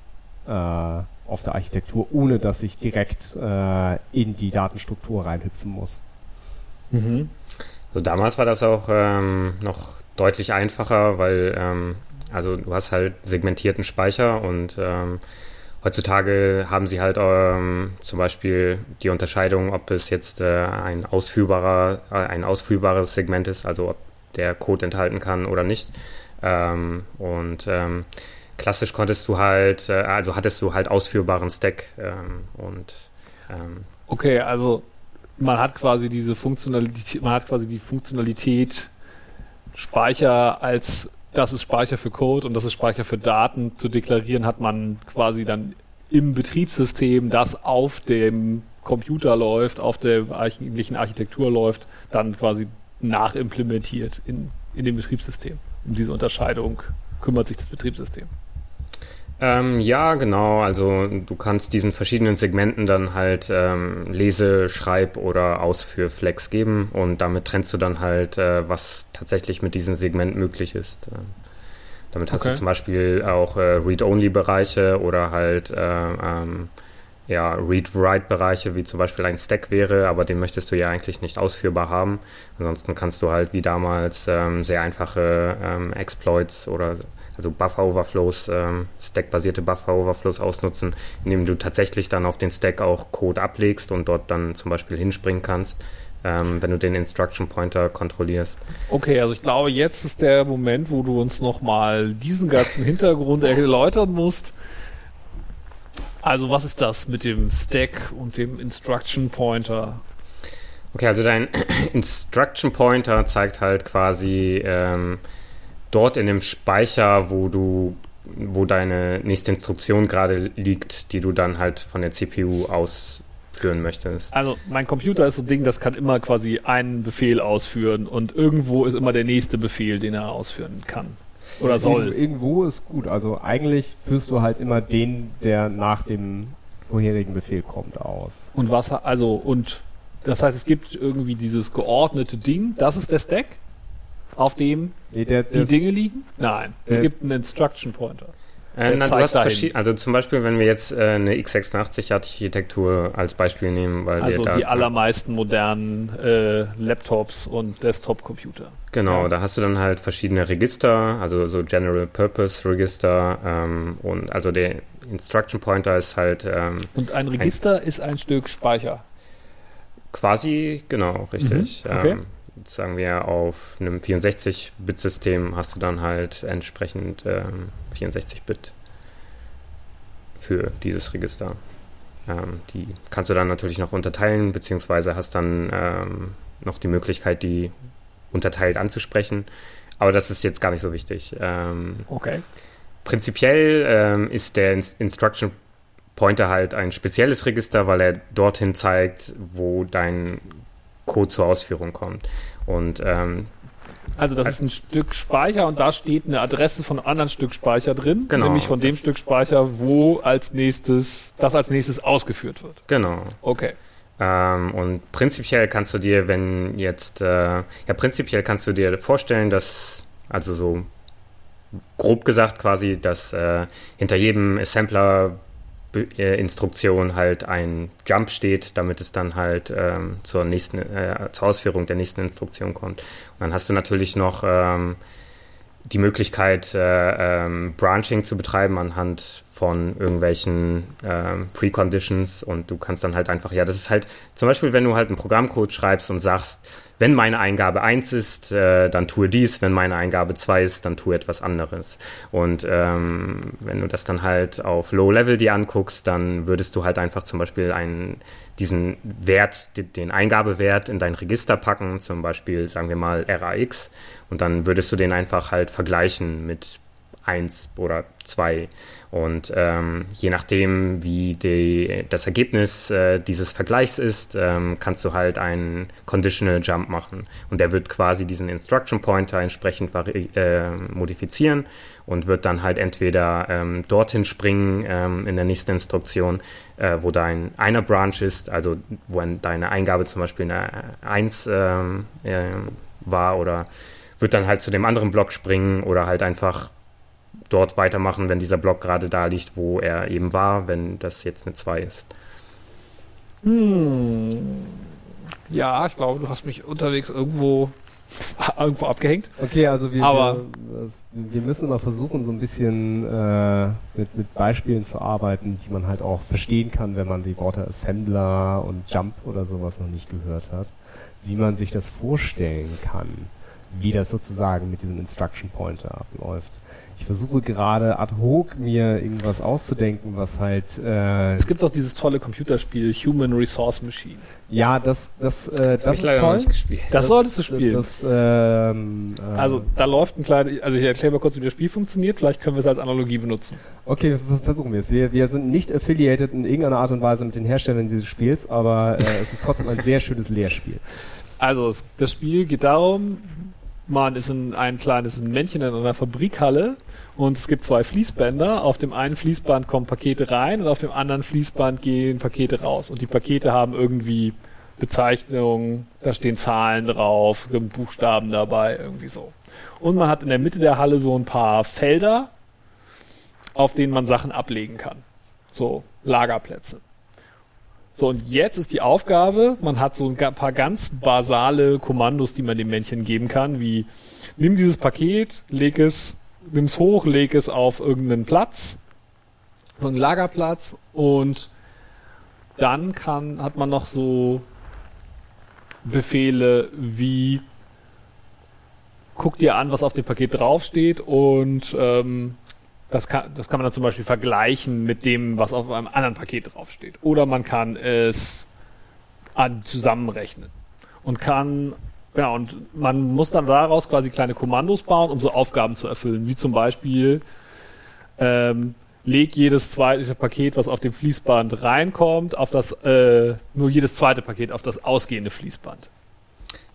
äh, auf der Architektur, ohne dass ich direkt äh, in die Datenstruktur reinhüpfen muss. Mhm. So damals war das auch ähm, noch deutlich einfacher, weil ähm, also du hast halt segmentierten Speicher und ähm, heutzutage haben sie halt ähm, zum Beispiel die Unterscheidung, ob es jetzt äh, ein ausführbarer, äh, ein ausführbares Segment ist, also ob der Code enthalten kann oder nicht. Ähm, und ähm, klassisch konntest du halt, äh, also hattest du halt ausführbaren Stack ähm, und ähm, Okay, also man hat quasi diese Funktionalität, man hat quasi die Funktionalität Speicher als das ist Speicher für Code und das ist Speicher für Daten zu deklarieren, hat man quasi dann im Betriebssystem, das auf dem Computer läuft, auf der eigentlichen Architektur läuft, dann quasi nachimplementiert in, in dem Betriebssystem. Um diese Unterscheidung kümmert sich das Betriebssystem. Ähm, ja, genau. Also du kannst diesen verschiedenen Segmenten dann halt ähm, Lese-, Schreib- oder Ausführflex geben und damit trennst du dann halt, äh, was tatsächlich mit diesem Segment möglich ist. Ähm, damit hast Okay. du zum Beispiel auch äh, Read-Only-Bereiche oder halt äh, ähm, ja, Read-Write-Bereiche, wie zum Beispiel ein Stack wäre, aber den möchtest du ja eigentlich nicht ausführbar haben. Ansonsten kannst du halt wie damals ähm, sehr einfache ähm, Exploits oder also Buffer-Overflows, ähm, Stack-basierte Buffer-Overflows ausnutzen, indem du tatsächlich dann auf den Stack auch Code ablegst und dort dann zum Beispiel hinspringen kannst, ähm, wenn du den Instruction Pointer kontrollierst. Okay, also ich glaube, jetzt ist der Moment, wo du uns nochmal diesen ganzen Hintergrund erläutern musst. Also was ist das mit dem Stack und dem Instruction Pointer? Okay, also dein Instruction Pointer zeigt halt quasi ähm, dort in dem Speicher, wo du, wo deine nächste Instruktion gerade liegt, die du dann halt von der CPU ausführen möchtest. Also mein Computer ist so ein Ding, das kann immer quasi einen Befehl ausführen und irgendwo ist immer der nächste Befehl, den er ausführen kann. Oder soll. Irgendwo, irgendwo ist gut. Also eigentlich führst du halt immer den, der nach dem vorherigen Befehl kommt, aus. Und was, also, und das heißt, es gibt irgendwie dieses geordnete Ding, das ist der Stack, auf dem Nee, der, die der, Dinge liegen? Nein, es Äh, gibt einen Instruction Pointer. Äh, Der na, du hast dahin. verschied- also zum Beispiel, wenn wir jetzt äh, eine x86-Architektur als Beispiel nehmen, weil Also die allermeisten modernen äh, Laptops und Desktop-Computer. Genau, Ja. da hast du dann halt verschiedene Register, also so General Purpose Register ähm, und also der Instruction Pointer ist halt ähm, Und ein Register ist ein Stück Speicher. quasi, genau, richtig. Mhm, okay. Ähm, sagen wir auf einem 64-Bit-System hast du dann halt entsprechend ähm, 64-Bit für dieses Register. Ähm, die kannst du dann natürlich noch unterteilen, beziehungsweise hast dann ähm, noch die Möglichkeit, die unterteilt anzusprechen. Aber das ist jetzt gar nicht so wichtig. Ähm, Okay. Prinzipiell ähm, ist der Ins- Instruction Pointer halt ein spezielles Register, weil er dorthin zeigt, wo dein Code zur Ausführung kommt. Und ähm, Also das ist ein Stück Speicher und da steht eine Adresse von einem anderen Stück Speicher drin, Genau. nämlich von dem Stück Speicher, wo als nächstes das als nächstes ausgeführt wird. genau. Okay. Ähm, und prinzipiell kannst du dir, wenn jetzt, äh, ja, prinzipiell kannst du dir vorstellen, dass, also so grob gesagt quasi, dass äh, hinter jedem Assembler Instruktion halt ein Jump steht, damit es dann halt ähm, zur nächsten, äh, zur Ausführung der nächsten Instruktion kommt. Und dann hast du natürlich noch ähm, die Möglichkeit, äh, ähm, Branching zu betreiben anhand von irgendwelchen ähm, Preconditions und du kannst dann halt einfach, ja, das ist halt zum Beispiel, wenn du halt einen Programmcode schreibst und sagst, wenn meine Eingabe 1 ist, äh, dann tue dies, wenn meine Eingabe 2 ist, dann tue etwas anderes. Und ähm, wenn du das dann halt auf Low Level dir anguckst, dann würdest du halt einfach zum Beispiel einen, diesen Wert, den Eingabewert in dein Register packen, zum Beispiel sagen wir mal RAX, und dann würdest du den einfach halt vergleichen mit 1 oder 2. Und ähm, je nachdem, wie die, das Ergebnis äh, dieses Vergleichs ist, ähm, kannst du halt einen Conditional Jump machen. Und der wird quasi diesen Instruction Pointer entsprechend äh, modifizieren und wird dann halt entweder ähm, dorthin springen ähm, in der nächsten Instruktion, äh, wo dein einer Branch ist, also wo deine Eingabe zum Beispiel eine 1 ähm, äh, war oder wird dann halt zu dem anderen Block springen oder halt einfach dort weitermachen, wenn dieser Block gerade da liegt, wo er eben war, wenn das jetzt eine 2 ist. Hm. Ja, ich glaube, du hast mich unterwegs irgendwo, irgendwo abgehängt. Okay, also wir, Aber wir, wir müssen mal versuchen, so ein bisschen äh, mit, mit Beispielen zu arbeiten, die man halt auch verstehen kann, wenn man die Worte Assembler und Jump oder sowas noch nicht gehört hat. Wie man sich das vorstellen kann, wie das sozusagen mit diesem Instruction Pointer abläuft ich versuche gerade ad hoc mir irgendwas auszudenken, was halt. Äh es gibt doch dieses tolle Computerspiel Human Resource Machine. Ja, das, das, äh, das, das ist toll. Das, das, solltest du spielen. Das, ähm, äh also da läuft ein kleiner, also ich erkläre mal kurz, wie das Spiel funktioniert. Vielleicht können wir es als Analogie benutzen. Okay, versuchen wir es. Wir, wir sind nicht affiliated in irgendeiner Art und Weise mit den Herstellern dieses Spiels, aber äh, es ist trotzdem ein sehr schönes Lehrspiel. Also das Spiel geht darum, man ist in ein kleines Männchen in einer Fabrikhalle und es gibt zwei Fließbänder. Auf dem einen Fließband kommen Pakete rein und auf dem anderen Fließband gehen Pakete raus. Und die Pakete haben irgendwie Bezeichnungen, da stehen Zahlen drauf, Buchstaben dabei, irgendwie so. Und man hat in der Mitte der Halle so ein paar Felder, auf denen man Sachen ablegen kann. So Lagerplätze. So, und jetzt ist die Aufgabe, man hat so ein paar ganz basale Kommandos, die man dem Männchen geben kann, wie nimm dieses Paket, leg es, nimm es hoch, leg es auf irgendeinen Platz, so einen Lagerplatz und dann kann, hat man noch so Befehle wie guck dir an, was auf dem Paket draufsteht und ähm, das kann, das kann man dann zum Beispiel vergleichen mit dem, was auf einem anderen Paket draufsteht. Oder man kann es zusammenrechnen und kann, ja, und man muss dann daraus quasi kleine Kommandos bauen, um so Aufgaben zu erfüllen, wie zum Beispiel, ähm, leg jedes zweite Paket, was auf dem Fließband reinkommt, auf das, äh, nur jedes zweite Paket auf das ausgehende Fließband.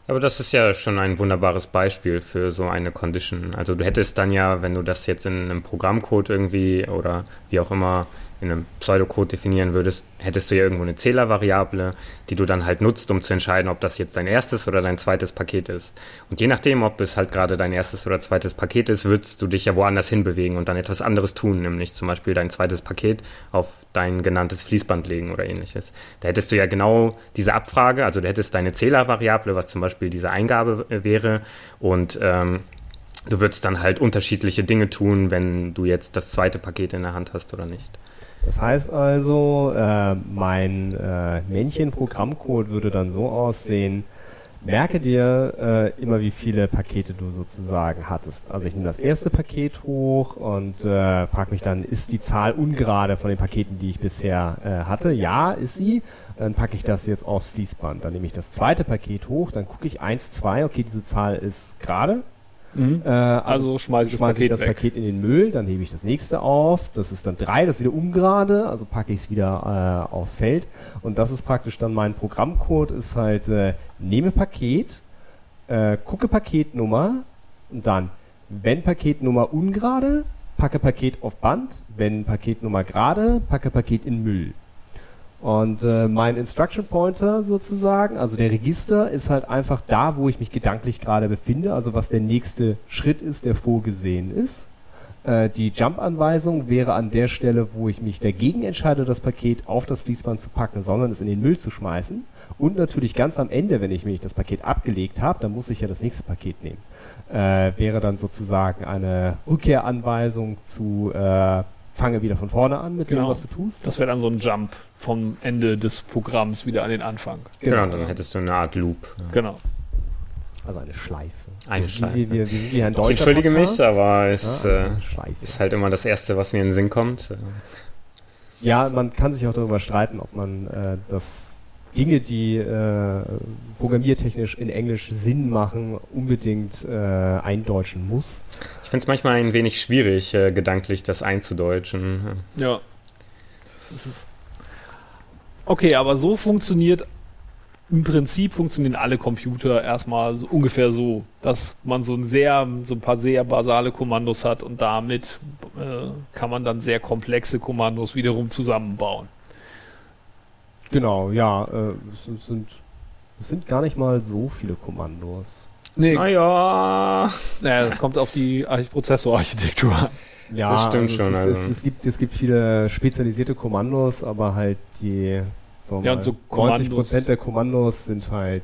Aber das ist ja schon ein wunderbares Beispiel für so eine Condition. Also du hättest dann ja, wenn du das jetzt in einem Programmcode irgendwie oder wie auch immer in einem Pseudocode definieren würdest, hättest du ja irgendwo eine Zählervariable, die du dann halt nutzt, um zu entscheiden, ob das jetzt dein erstes oder dein zweites Paket ist. Und je nachdem, ob es halt gerade dein erstes oder zweites Paket ist, würdest du dich ja woanders hinbewegen und dann etwas anderes tun, nämlich zum Beispiel dein zweites Paket auf dein genanntes Fließband legen oder ähnliches. Da hättest du ja genau diese Abfrage, also du hättest deine Zählervariable, was zum Beispiel diese Eingabe wäre und ähm, du würdest dann halt unterschiedliche Dinge tun, wenn du jetzt das zweite Paket in der Hand hast oder nicht. Das heißt also, äh, mein äh, Männchen-Programmcode würde dann so aussehen, merke dir äh, immer, wie viele Pakete du sozusagen hattest. Also ich nehme das erste Paket hoch und äh, frage mich dann, ist die Zahl ungerade von den Paketen, die ich bisher äh, hatte? Ja, ist sie. Dann packe ich das jetzt aufs Fließband. Dann nehme ich das zweite Paket hoch, dann gucke ich 1, 2, okay, diese Zahl ist gerade. Mhm. Äh, also, also schmeiße ich, schmeiß ich das Paket in den Müll, dann hebe ich das nächste auf. Das ist dann drei, das ist wieder ungerade, also packe ich es wieder äh, aufs Feld. Und das ist praktisch dann mein Programmcode, ist halt, äh, nehme Paket, äh, gucke Paketnummer und dann, wenn Paketnummer ungerade, packe Paket auf Band, wenn Paketnummer gerade, packe Paket in Müll. Und äh, mein Instruction Pointer sozusagen, also der Register, ist halt einfach da, wo ich mich gedanklich gerade befinde, also was der nächste Schritt ist, der vorgesehen ist. Äh, die Jump-Anweisung wäre an der Stelle, wo ich mich dagegen entscheide, das Paket auf das Fließband zu packen, sondern es in den Müll zu schmeißen. Und natürlich ganz am Ende, wenn ich mir das Paket abgelegt habe, dann muss ich ja das nächste Paket nehmen. Äh, wäre dann sozusagen eine Rückkehranweisung zu äh, fange wieder von vorne an mit genau. dem, was du tust. Das wäre dann so ein Jump vom Ende des Programms wieder an den Anfang. Genau, genau dann hättest du eine Art Loop. Ja. Genau. Also eine Schleife. Eine wir, Schleife. Wir sind hier ein Ich entschuldige Podcast. mich, aber es Ja, äh, ist halt immer das Erste, was mir in den Sinn kommt. Ja, man kann sich auch darüber streiten, ob man äh, das Dinge, die äh, programmiertechnisch in Englisch Sinn machen, unbedingt äh, eindeutschen muss. Ich finde es manchmal ein wenig schwierig, äh, gedanklich das einzudeutschen. Ja. Das ist okay, aber so funktioniert im Prinzip funktionieren alle Computer erstmal so ungefähr so, dass man so ein sehr, so ein paar sehr basale Kommandos hat und damit äh, kann man dann sehr komplexe Kommandos wiederum zusammenbauen. Genau, ja, äh, es, es sind, es sind gar nicht mal so viele Kommandos. Nee, Naja, naja, das kommt auf die Arch Prozessorarchitektur an. Ja, Das stimmt also schon, Es, also. es, es, gibt, es gibt viele spezialisierte Kommandos, aber halt die Ja, und so 90 Kommandos- Prozent der Kommandos sind halt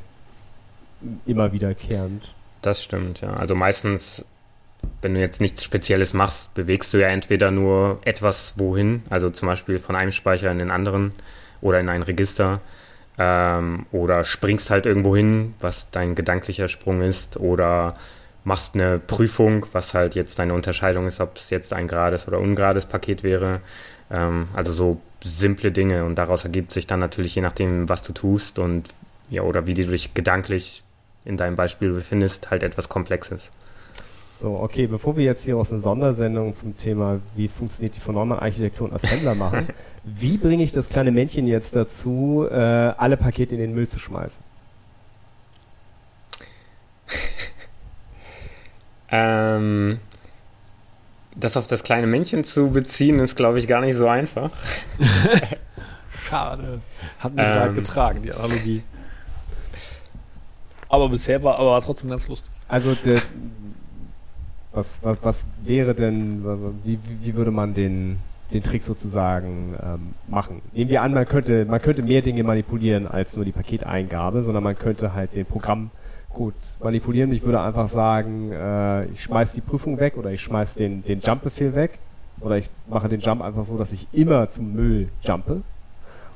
immer wiederkehrend. das stimmt, ja. Also meistens, wenn du jetzt nichts Spezielles machst, bewegst du ja entweder nur etwas wohin, also zum Beispiel von einem Speicher in den anderen oder in ein Register, ähm, oder springst halt irgendwo hin, was dein gedanklicher Sprung ist, oder machst eine Prüfung, was halt jetzt deine Unterscheidung ist, ob es jetzt ein gerades oder ungerades Paket wäre. Ähm, also so simple Dinge und daraus ergibt sich dann natürlich, je nachdem, was du tust und ja, oder wie du dich gedanklich in deinem Beispiel befindest, halt etwas Komplexes. So, okay, bevor wir jetzt hier aus einer Sondersendung zum Thema, wie funktioniert die von Neumann-Architektur und Assembler machen, wie bringe ich das kleine Männchen jetzt dazu, äh, alle Pakete in den Müll zu schmeißen? Ähm, das auf das kleine Männchen zu beziehen, ist, glaube ich, gar nicht so einfach. Schade. Hat mich Ähm. weit getragen, die Analogie. Aber bisher war aber war trotzdem ganz lustig. Also, der, was, was, was wäre denn, wie, wie- wie würde man den, den Trick sozusagen ähm, machen? Nehmen wir an, man könnte, man könnte mehr Dinge manipulieren als nur die Paketeingabe, sondern man könnte halt den Programmcode manipulieren. Ich würde einfach sagen, äh, ich schmeiß die Prüfung weg oder ich schmeiß den, den Jump-Befehl weg oder ich mache den Jump einfach so, dass ich immer zum Müll jumpe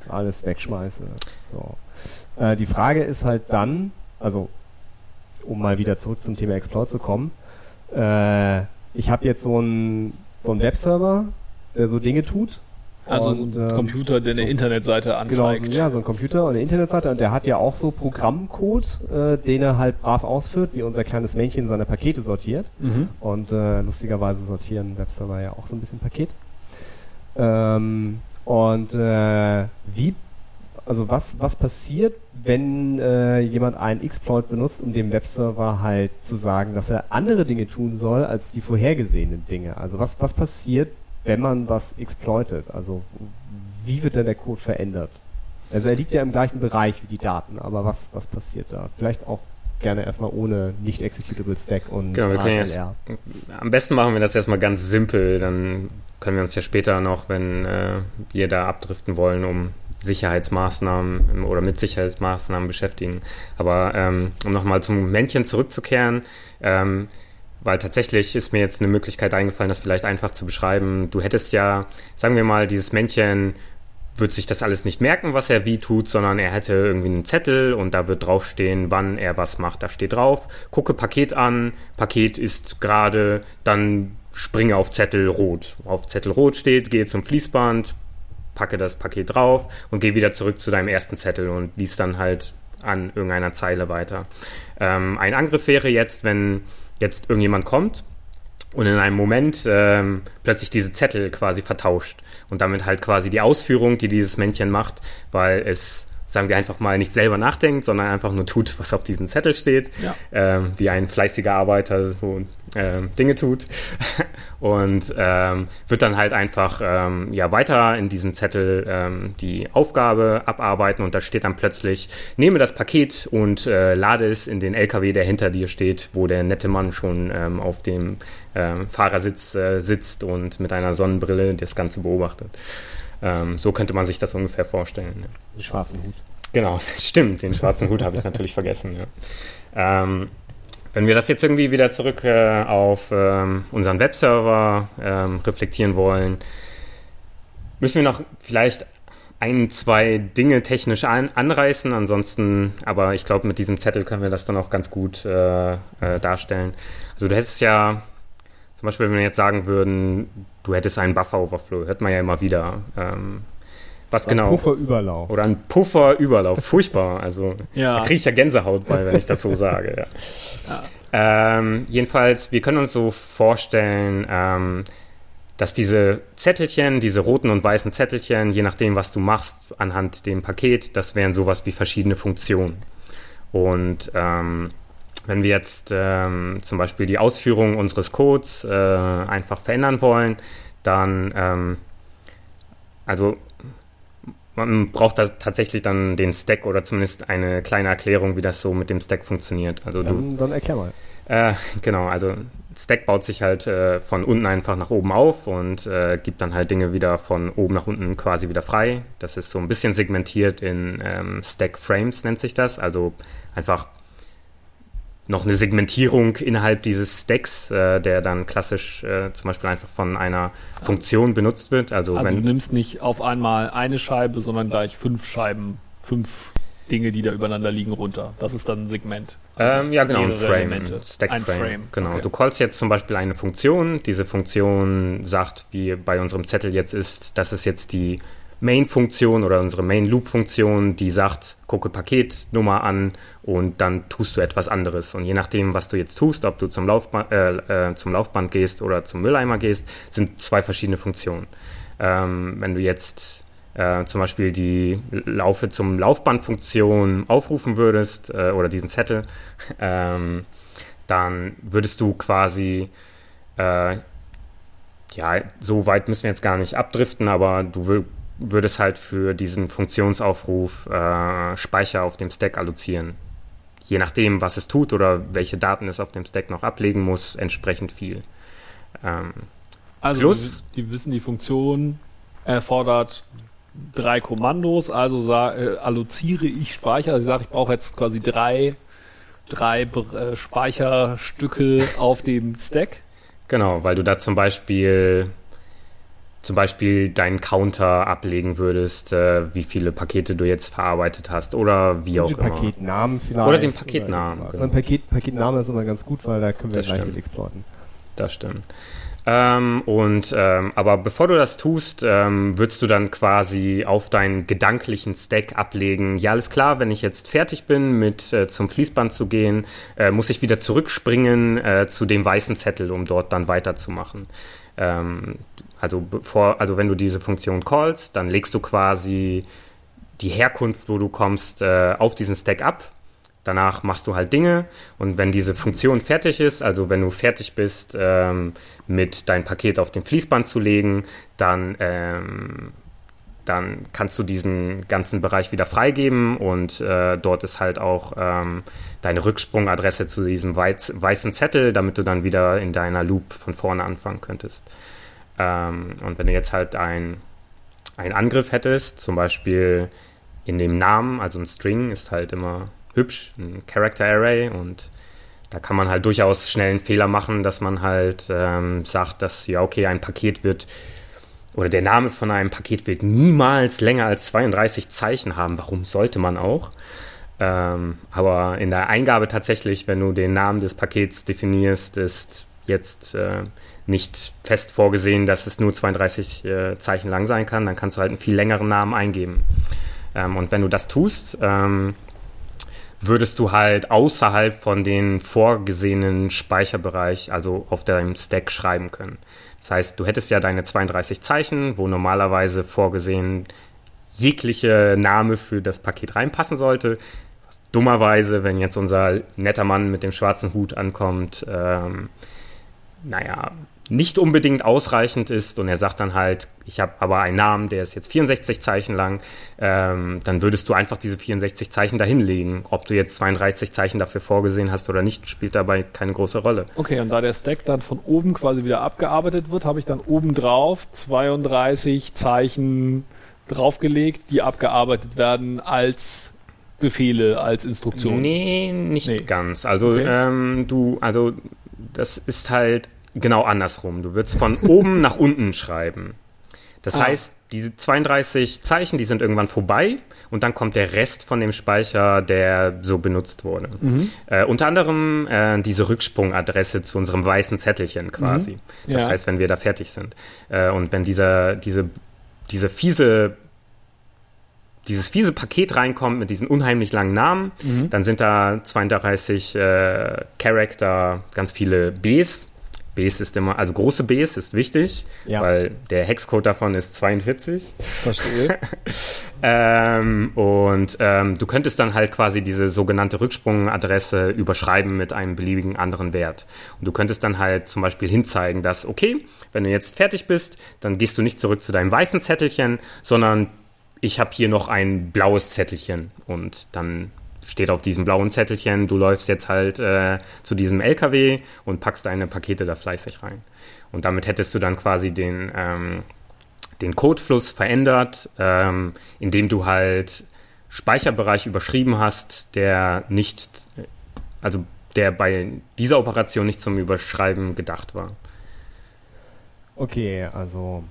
und alles wegschmeiße. So. Äh, die Frage ist halt dann, also um mal wieder zurück zum Thema Exploit zu kommen, äh, ich habe jetzt so einen so einen Webserver, der so Dinge tut. Also Und, so ein ähm, Computer, der eine so- Internetseite Genau, anzeigt. so, ja, so ein Computer und eine Internetseite und der hat ja auch so Programmcode, äh, den er halt brav ausführt, wie unser kleines Männchen seine Pakete sortiert. Mhm. Und äh, lustigerweise sortieren Webserver ja auch so ein bisschen Paket. Ähm, und äh, wie, also was, was passiert, wenn äh, jemand einen Exploit benutzt, um dem Webserver halt zu sagen, dass er andere Dinge tun soll als die vorhergesehenen Dinge? Also was, was passiert, wenn man was exploitet? Also wie wird denn der Code verändert? Also er liegt ja im gleichen Bereich wie die Daten, aber was, was passiert da? Vielleicht auch gerne erstmal ohne nicht executable Stack und Genau, wir können jetzt-. Am besten machen wir das erstmal ganz simpel, dann können wir uns ja später noch, wenn äh, wir da abdriften wollen, um Sicherheitsmaßnahmen oder mit Sicherheitsmaßnahmen beschäftigen. Aber ähm, um nochmal zum Männchen zurückzukehren, ähm, weil tatsächlich ist mir jetzt eine Möglichkeit eingefallen, das vielleicht einfach zu beschreiben. Du hättest ja, sagen wir mal, dieses Männchen wird sich das alles nicht merken, was er wie tut, sondern er hätte irgendwie einen Zettel und da wird draufstehen, wann er was macht. Da steht drauf, gucke Paket an, Paket ist gerade, dann springe auf Zettel rot. Auf Zettel rot steht, gehe zum Fließband, packe das Paket drauf und gehe wieder zurück zu deinem ersten Zettel und lies dann halt an irgendeiner Zeile weiter. Ähm, ein Angriff wäre jetzt, wenn jetzt irgendjemand kommt und in einem Moment ähm, plötzlich diese Zettel quasi vertauscht und damit halt quasi die Ausführung, die dieses Männchen macht, weil es, sagen wir einfach mal, nicht selber nachdenkt, sondern einfach nur tut, was auf diesem Zettel steht, Ja. ähm, wie ein fleißiger Arbeiter so ähm, Dinge tut und ähm, wird dann halt einfach ähm, ja weiter in diesem Zettel ähm, die Aufgabe abarbeiten und da steht dann plötzlich nehme das Paket und äh, lade es in den LKW, der hinter dir steht, wo der nette Mann schon ähm, auf dem ähm, Fahrersitz äh, sitzt und mit einer Sonnenbrille das Ganze beobachtet. Ähm, so könnte man sich das ungefähr vorstellen. Den schwarzen Hut. Genau, stimmt. Den schwarzen Hut habe ich natürlich vergessen. Ja. Wenn wir das jetzt irgendwie wieder zurück äh, auf ähm, unseren Webserver ähm, reflektieren wollen, müssen wir noch vielleicht ein, zwei Dinge technisch an, anreißen. Ansonsten, aber ich glaube, mit diesem Zettel können wir das dann auch ganz gut äh, äh, darstellen. Also du hättest ja, zum Beispiel, wenn wir jetzt sagen würden, du hättest einen Buffer-Overflow, hört man ja immer wieder. Ähm, was Ein genau? Pufferüberlauf. Oder ein Pufferüberlauf. Furchtbar. Also Ja. da kriege ich ja Gänsehaut bei, wenn ich das so sage. Ja. Ähm, jedenfalls, wir können uns so vorstellen, ähm, dass diese Zettelchen, diese roten und weißen Zettelchen, je nachdem, was du machst anhand dem Paket, das wären sowas wie verschiedene Funktionen. Und ähm, wenn wir jetzt ähm, zum Beispiel die Ausführung unseres Codes äh, einfach verändern wollen, dann, ähm, also man braucht da tatsächlich dann den Stack oder zumindest eine kleine Erklärung, wie das so mit dem Stack funktioniert. Also du, Dann, dann erklär mal. äh, genau, also Stack baut sich halt äh, von unten einfach nach oben auf und äh, gibt dann halt Dinge wieder von oben nach unten quasi wieder frei. Das ist so ein bisschen segmentiert in ähm, Stack Frames, nennt sich das. Also einfach noch eine Segmentierung innerhalb dieses Stacks, äh, der dann klassisch äh, zum Beispiel einfach von einer Funktion benutzt wird. Also, Also wenn du nimmst nicht auf einmal eine Scheibe, sondern gleich fünf Scheiben, fünf Dinge, die da übereinander liegen, runter. Das ist dann ein Segment. Also Ähm, ja, genau, ein Frame, Elemente. Stack ein Frame. Frame. Genau. Okay. Du callst jetzt zum Beispiel eine Funktion. Diese Funktion sagt, wie bei unserem Zettel jetzt ist, das ist jetzt die Main-Funktion oder unsere Main-Loop-Funktion, die sagt, gucke Paketnummer an und dann tust du etwas anderes. Und je nachdem, was du jetzt tust, ob du zum, Laufba äh, äh, zum Laufband gehst oder zum Mülleimer gehst, sind zwei verschiedene Funktionen. Ähm, wenn du jetzt äh, zum Beispiel die Laufe zum Laufband-Funktion aufrufen würdest äh, oder diesen Zettel, ähm, dann würdest du quasi, äh, ja, so weit müssen wir jetzt gar nicht abdriften, aber du wür würdest halt für diesen Funktionsaufruf äh, Speicher auf dem Stack allozieren. Je nachdem, was es tut oder welche Daten es auf dem Stack noch ablegen muss, entsprechend viel. Ähm, Also Plus- die, wissen, die Funktion erfordert drei Kommandos, also sa- äh, alloziere ich Speicher. Also ich sage, ich brauche jetzt quasi drei, drei äh, Speicherstücke auf dem Stack. Genau, weil du da zum Beispiel zum Beispiel deinen Counter ablegen würdest, äh, wie viele Pakete du jetzt verarbeitet hast oder wie auch den immer. Paketnamen vielleicht. Oder den Paketnamen, irgendwas. genau. Ein Paket, Paketname ist immer ganz gut, weil da können wir Das gleich stimmt. mit exporten. Das stimmt. Ähm, und ähm, aber bevor du das tust, ähm, würdest du dann quasi auf deinen gedanklichen Stack ablegen. Ja, alles klar, wenn ich jetzt fertig bin, mit äh, zum Fließband zu gehen, äh, muss ich wieder zurückspringen äh, zu dem weißen Zettel, um dort dann weiterzumachen. Ähm, also bevor, also wenn du diese Funktion callst, dann legst du quasi die Herkunft, wo du kommst, äh, auf diesen Stack ab. Danach machst du halt Dinge und wenn diese Funktion fertig ist, also wenn du fertig bist, ähm, mit dein Paket auf dem Fließband zu legen, dann, ähm, dann kannst du diesen ganzen Bereich wieder freigeben und äh, dort ist halt auch ähm, deine Rücksprungadresse zu diesem weiz, weißen Zettel, damit du dann wieder in deiner Loop von vorne anfangen könntest. Ähm, und wenn du jetzt halt ein, einen Angriff hättest, zum Beispiel in dem Namen, also ein String ist halt immer hübsch, ein Character Array und da kann man halt durchaus schnell einen Fehler machen, dass man halt ähm, sagt, dass ja okay, ein Paket wird oder der Name von einem Paket wird niemals länger als 32 Zeichen haben. Warum sollte man auch? Ähm, aber in der Eingabe tatsächlich, wenn du den Namen des Pakets definierst, ist jetzt äh, nicht fest vorgesehen, dass es nur 32 äh, Zeichen lang sein kann. Dann kannst du halt einen viel längeren Namen eingeben. Ähm, und wenn du das tust, ähm, würdest du halt außerhalb von den vorgesehenen Speicherbereich, also auf deinem Stack schreiben können. Das heißt, du hättest ja deine 32 Zeichen, wo normalerweise vorgesehen jegliche Name für das Paket reinpassen sollte. Dummerweise, wenn jetzt unser netter Mann mit dem schwarzen Hut ankommt, ähm, naja, nicht unbedingt ausreichend ist und er sagt dann halt, ich habe aber einen Namen, der ist jetzt 64 Zeichen lang, ähm, dann würdest du einfach diese 64 Zeichen dahinlegen. Ob du jetzt 32 Zeichen dafür vorgesehen hast oder nicht, spielt dabei keine große Rolle. Okay, und da der Stack dann von oben quasi wieder abgearbeitet wird, habe ich dann oben drauf 32 Zeichen draufgelegt, die abgearbeitet werden als Befehle, als Instruktionen. Nee, nicht Nee. ganz. Also Okay. ähm, du, also das ist halt genau andersrum. Du würdest von oben nach unten schreiben. Das Ah. heißt, diese 32 Zeichen, die sind irgendwann vorbei und dann kommt der Rest von dem Speicher, der so benutzt wurde. Mhm. Äh, unter anderem äh, diese Rücksprungadresse zu unserem weißen Zettelchen quasi. Mhm. Das ja. heißt, wenn wir da fertig sind. Äh, und wenn dieser, diese, diese fiese dieses fiese Paket reinkommt mit diesen unheimlich langen Namen, mhm. dann sind da 32 äh, Charakter, ganz viele Bs Bs ist immer, also große Bs ist wichtig, ja. weil der Hexcode davon ist 42. Verstehe. ähm, und ähm, du könntest dann halt quasi diese sogenannte Rücksprungadresse überschreiben mit einem beliebigen anderen Wert. Und du könntest dann halt zum Beispiel hinzeigen, dass, okay, wenn du jetzt fertig bist, dann gehst du nicht zurück zu deinem weißen Zettelchen, sondern ich habe hier noch ein blaues Zettelchen und dann steht auf diesem blauen Zettelchen, du läufst jetzt halt äh, zu diesem LKW und packst deine Pakete da fleißig rein. Und damit hättest du dann quasi den, ähm, den Codefluss verändert, ähm, indem du halt Speicherbereich überschrieben hast, der nicht, also der bei dieser Operation nicht zum Überschreiben gedacht war. Okay, also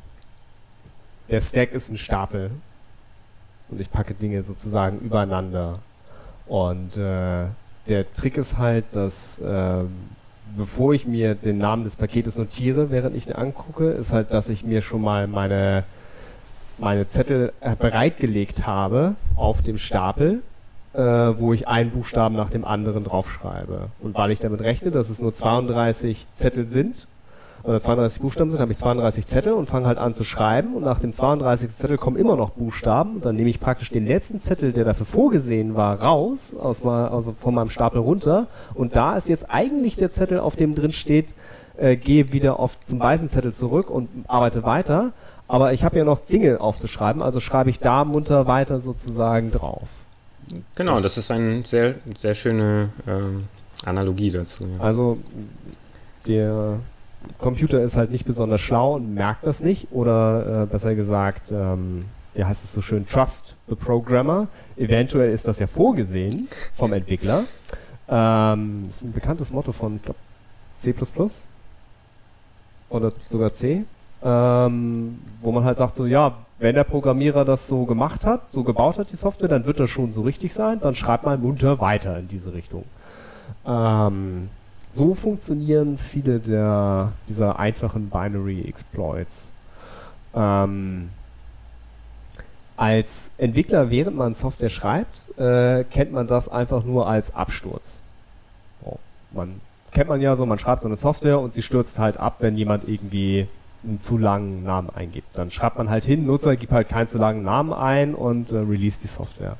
der Stack ist ein Stapel und ich packe Dinge sozusagen übereinander. Und äh, der Trick ist halt, dass äh, bevor ich mir den Namen des Paketes notiere, während ich ihn angucke, ist halt, dass ich mir schon mal meine, meine Zettel äh, bereitgelegt habe auf dem Stapel, äh, wo ich einen Buchstaben nach dem anderen draufschreibe. Und weil ich damit rechne, dass es nur 32 Zettel sind, oder 32 Buchstaben sind, habe ich 32 Zettel und fange halt an zu schreiben und nach dem 32. Zettel kommen immer noch Buchstaben und dann nehme ich praktisch den letzten Zettel, der dafür vorgesehen war, raus, aus mal, also von meinem Stapel runter und da ist jetzt eigentlich der Zettel, auf dem drin steht, äh, gehe wieder auf zum weißen Zettel zurück und arbeite weiter, aber ich habe ja noch Dinge aufzuschreiben, also schreibe ich da munter weiter sozusagen drauf. Genau, das ist eine sehr, sehr schöne ähm, Analogie dazu. Ja. Also der Computer ist halt nicht besonders schlau und merkt das nicht. Oder äh, besser gesagt, ähm, wie heißt es so schön, trust the programmer. Eventuell ist das ja vorgesehen vom Entwickler. Ähm, das ist ein bekanntes Motto von, ich glaube, C++ oder sogar C, ähm, wo man halt sagt so, ja, wenn der Programmierer das so gemacht hat, so gebaut hat, die Software, dann wird das schon so richtig sein, dann schreibt mal munter weiter in diese Richtung. Ähm, so funktionieren viele der, dieser einfachen Binary Exploits. Ähm, als Entwickler, während man Software schreibt, äh, kennt man das einfach nur als Absturz. Oh, man kennt man ja so, man schreibt so eine Software und sie stürzt halt ab, wenn jemand irgendwie einen zu langen Namen eingibt. Dann schreibt man halt hin, Nutzer gibt halt keinen zu langen Namen ein und äh, release die Software.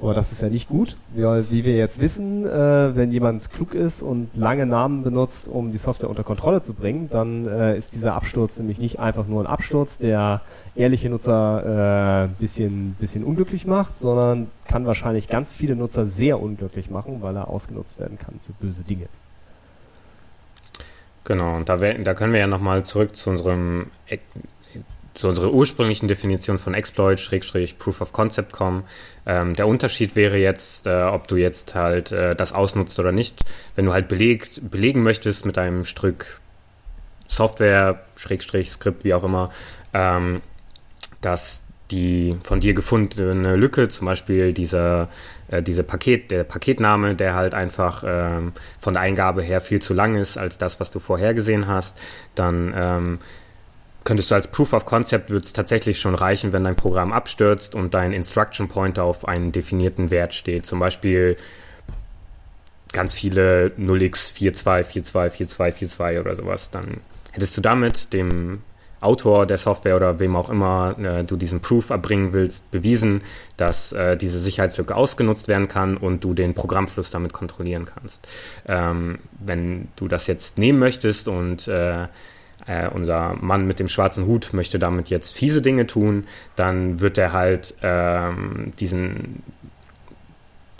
Aber das ist ja nicht gut. Wir, wie wir jetzt wissen, äh, wenn jemand klug ist und lange Namen benutzt, um die Software unter Kontrolle zu bringen, dann äh, ist dieser Absturz nämlich nicht einfach nur ein Absturz, der ehrliche Nutzer äh, bisschen, bisschen unglücklich macht, sondern kann wahrscheinlich ganz viele Nutzer sehr unglücklich machen, weil er ausgenutzt werden kann für böse Dinge. Genau, und da, da können wir ja nochmal zurück zu unserem zu unserer ursprünglichen Definition von Exploit, Schrägstrich, Proof of Concept kommen. Ähm, der Unterschied wäre jetzt, äh, ob du jetzt halt äh, das ausnutzt oder nicht. Wenn du halt belegt, belegen möchtest mit einem Stück Software, Schrägstrich, Skript, wie auch immer, ähm, dass die von dir gefundene Lücke, zum Beispiel dieser, äh, diese Paket, der Paketname, der halt einfach ähm, von der Eingabe her viel zu lang ist als das, was du vorhergesehen hast, dann ähm, könntest du als Proof of Concept wird es tatsächlich schon reichen, wenn dein Programm abstürzt und dein Instruction Pointer auf einen definierten Wert steht. Zum Beispiel ganz viele 0x42424242 oder sowas. Dann hättest du damit dem Autor der Software oder wem auch immer äh, du diesen Proof erbringen willst, bewiesen, dass äh, diese Sicherheitslücke ausgenutzt werden kann und du den Programmfluss damit kontrollieren kannst. Ähm, wenn du das jetzt nehmen möchtest und äh, äh, unser Mann mit dem schwarzen Hut möchte damit jetzt fiese Dinge tun, dann wird er halt ähm, diesen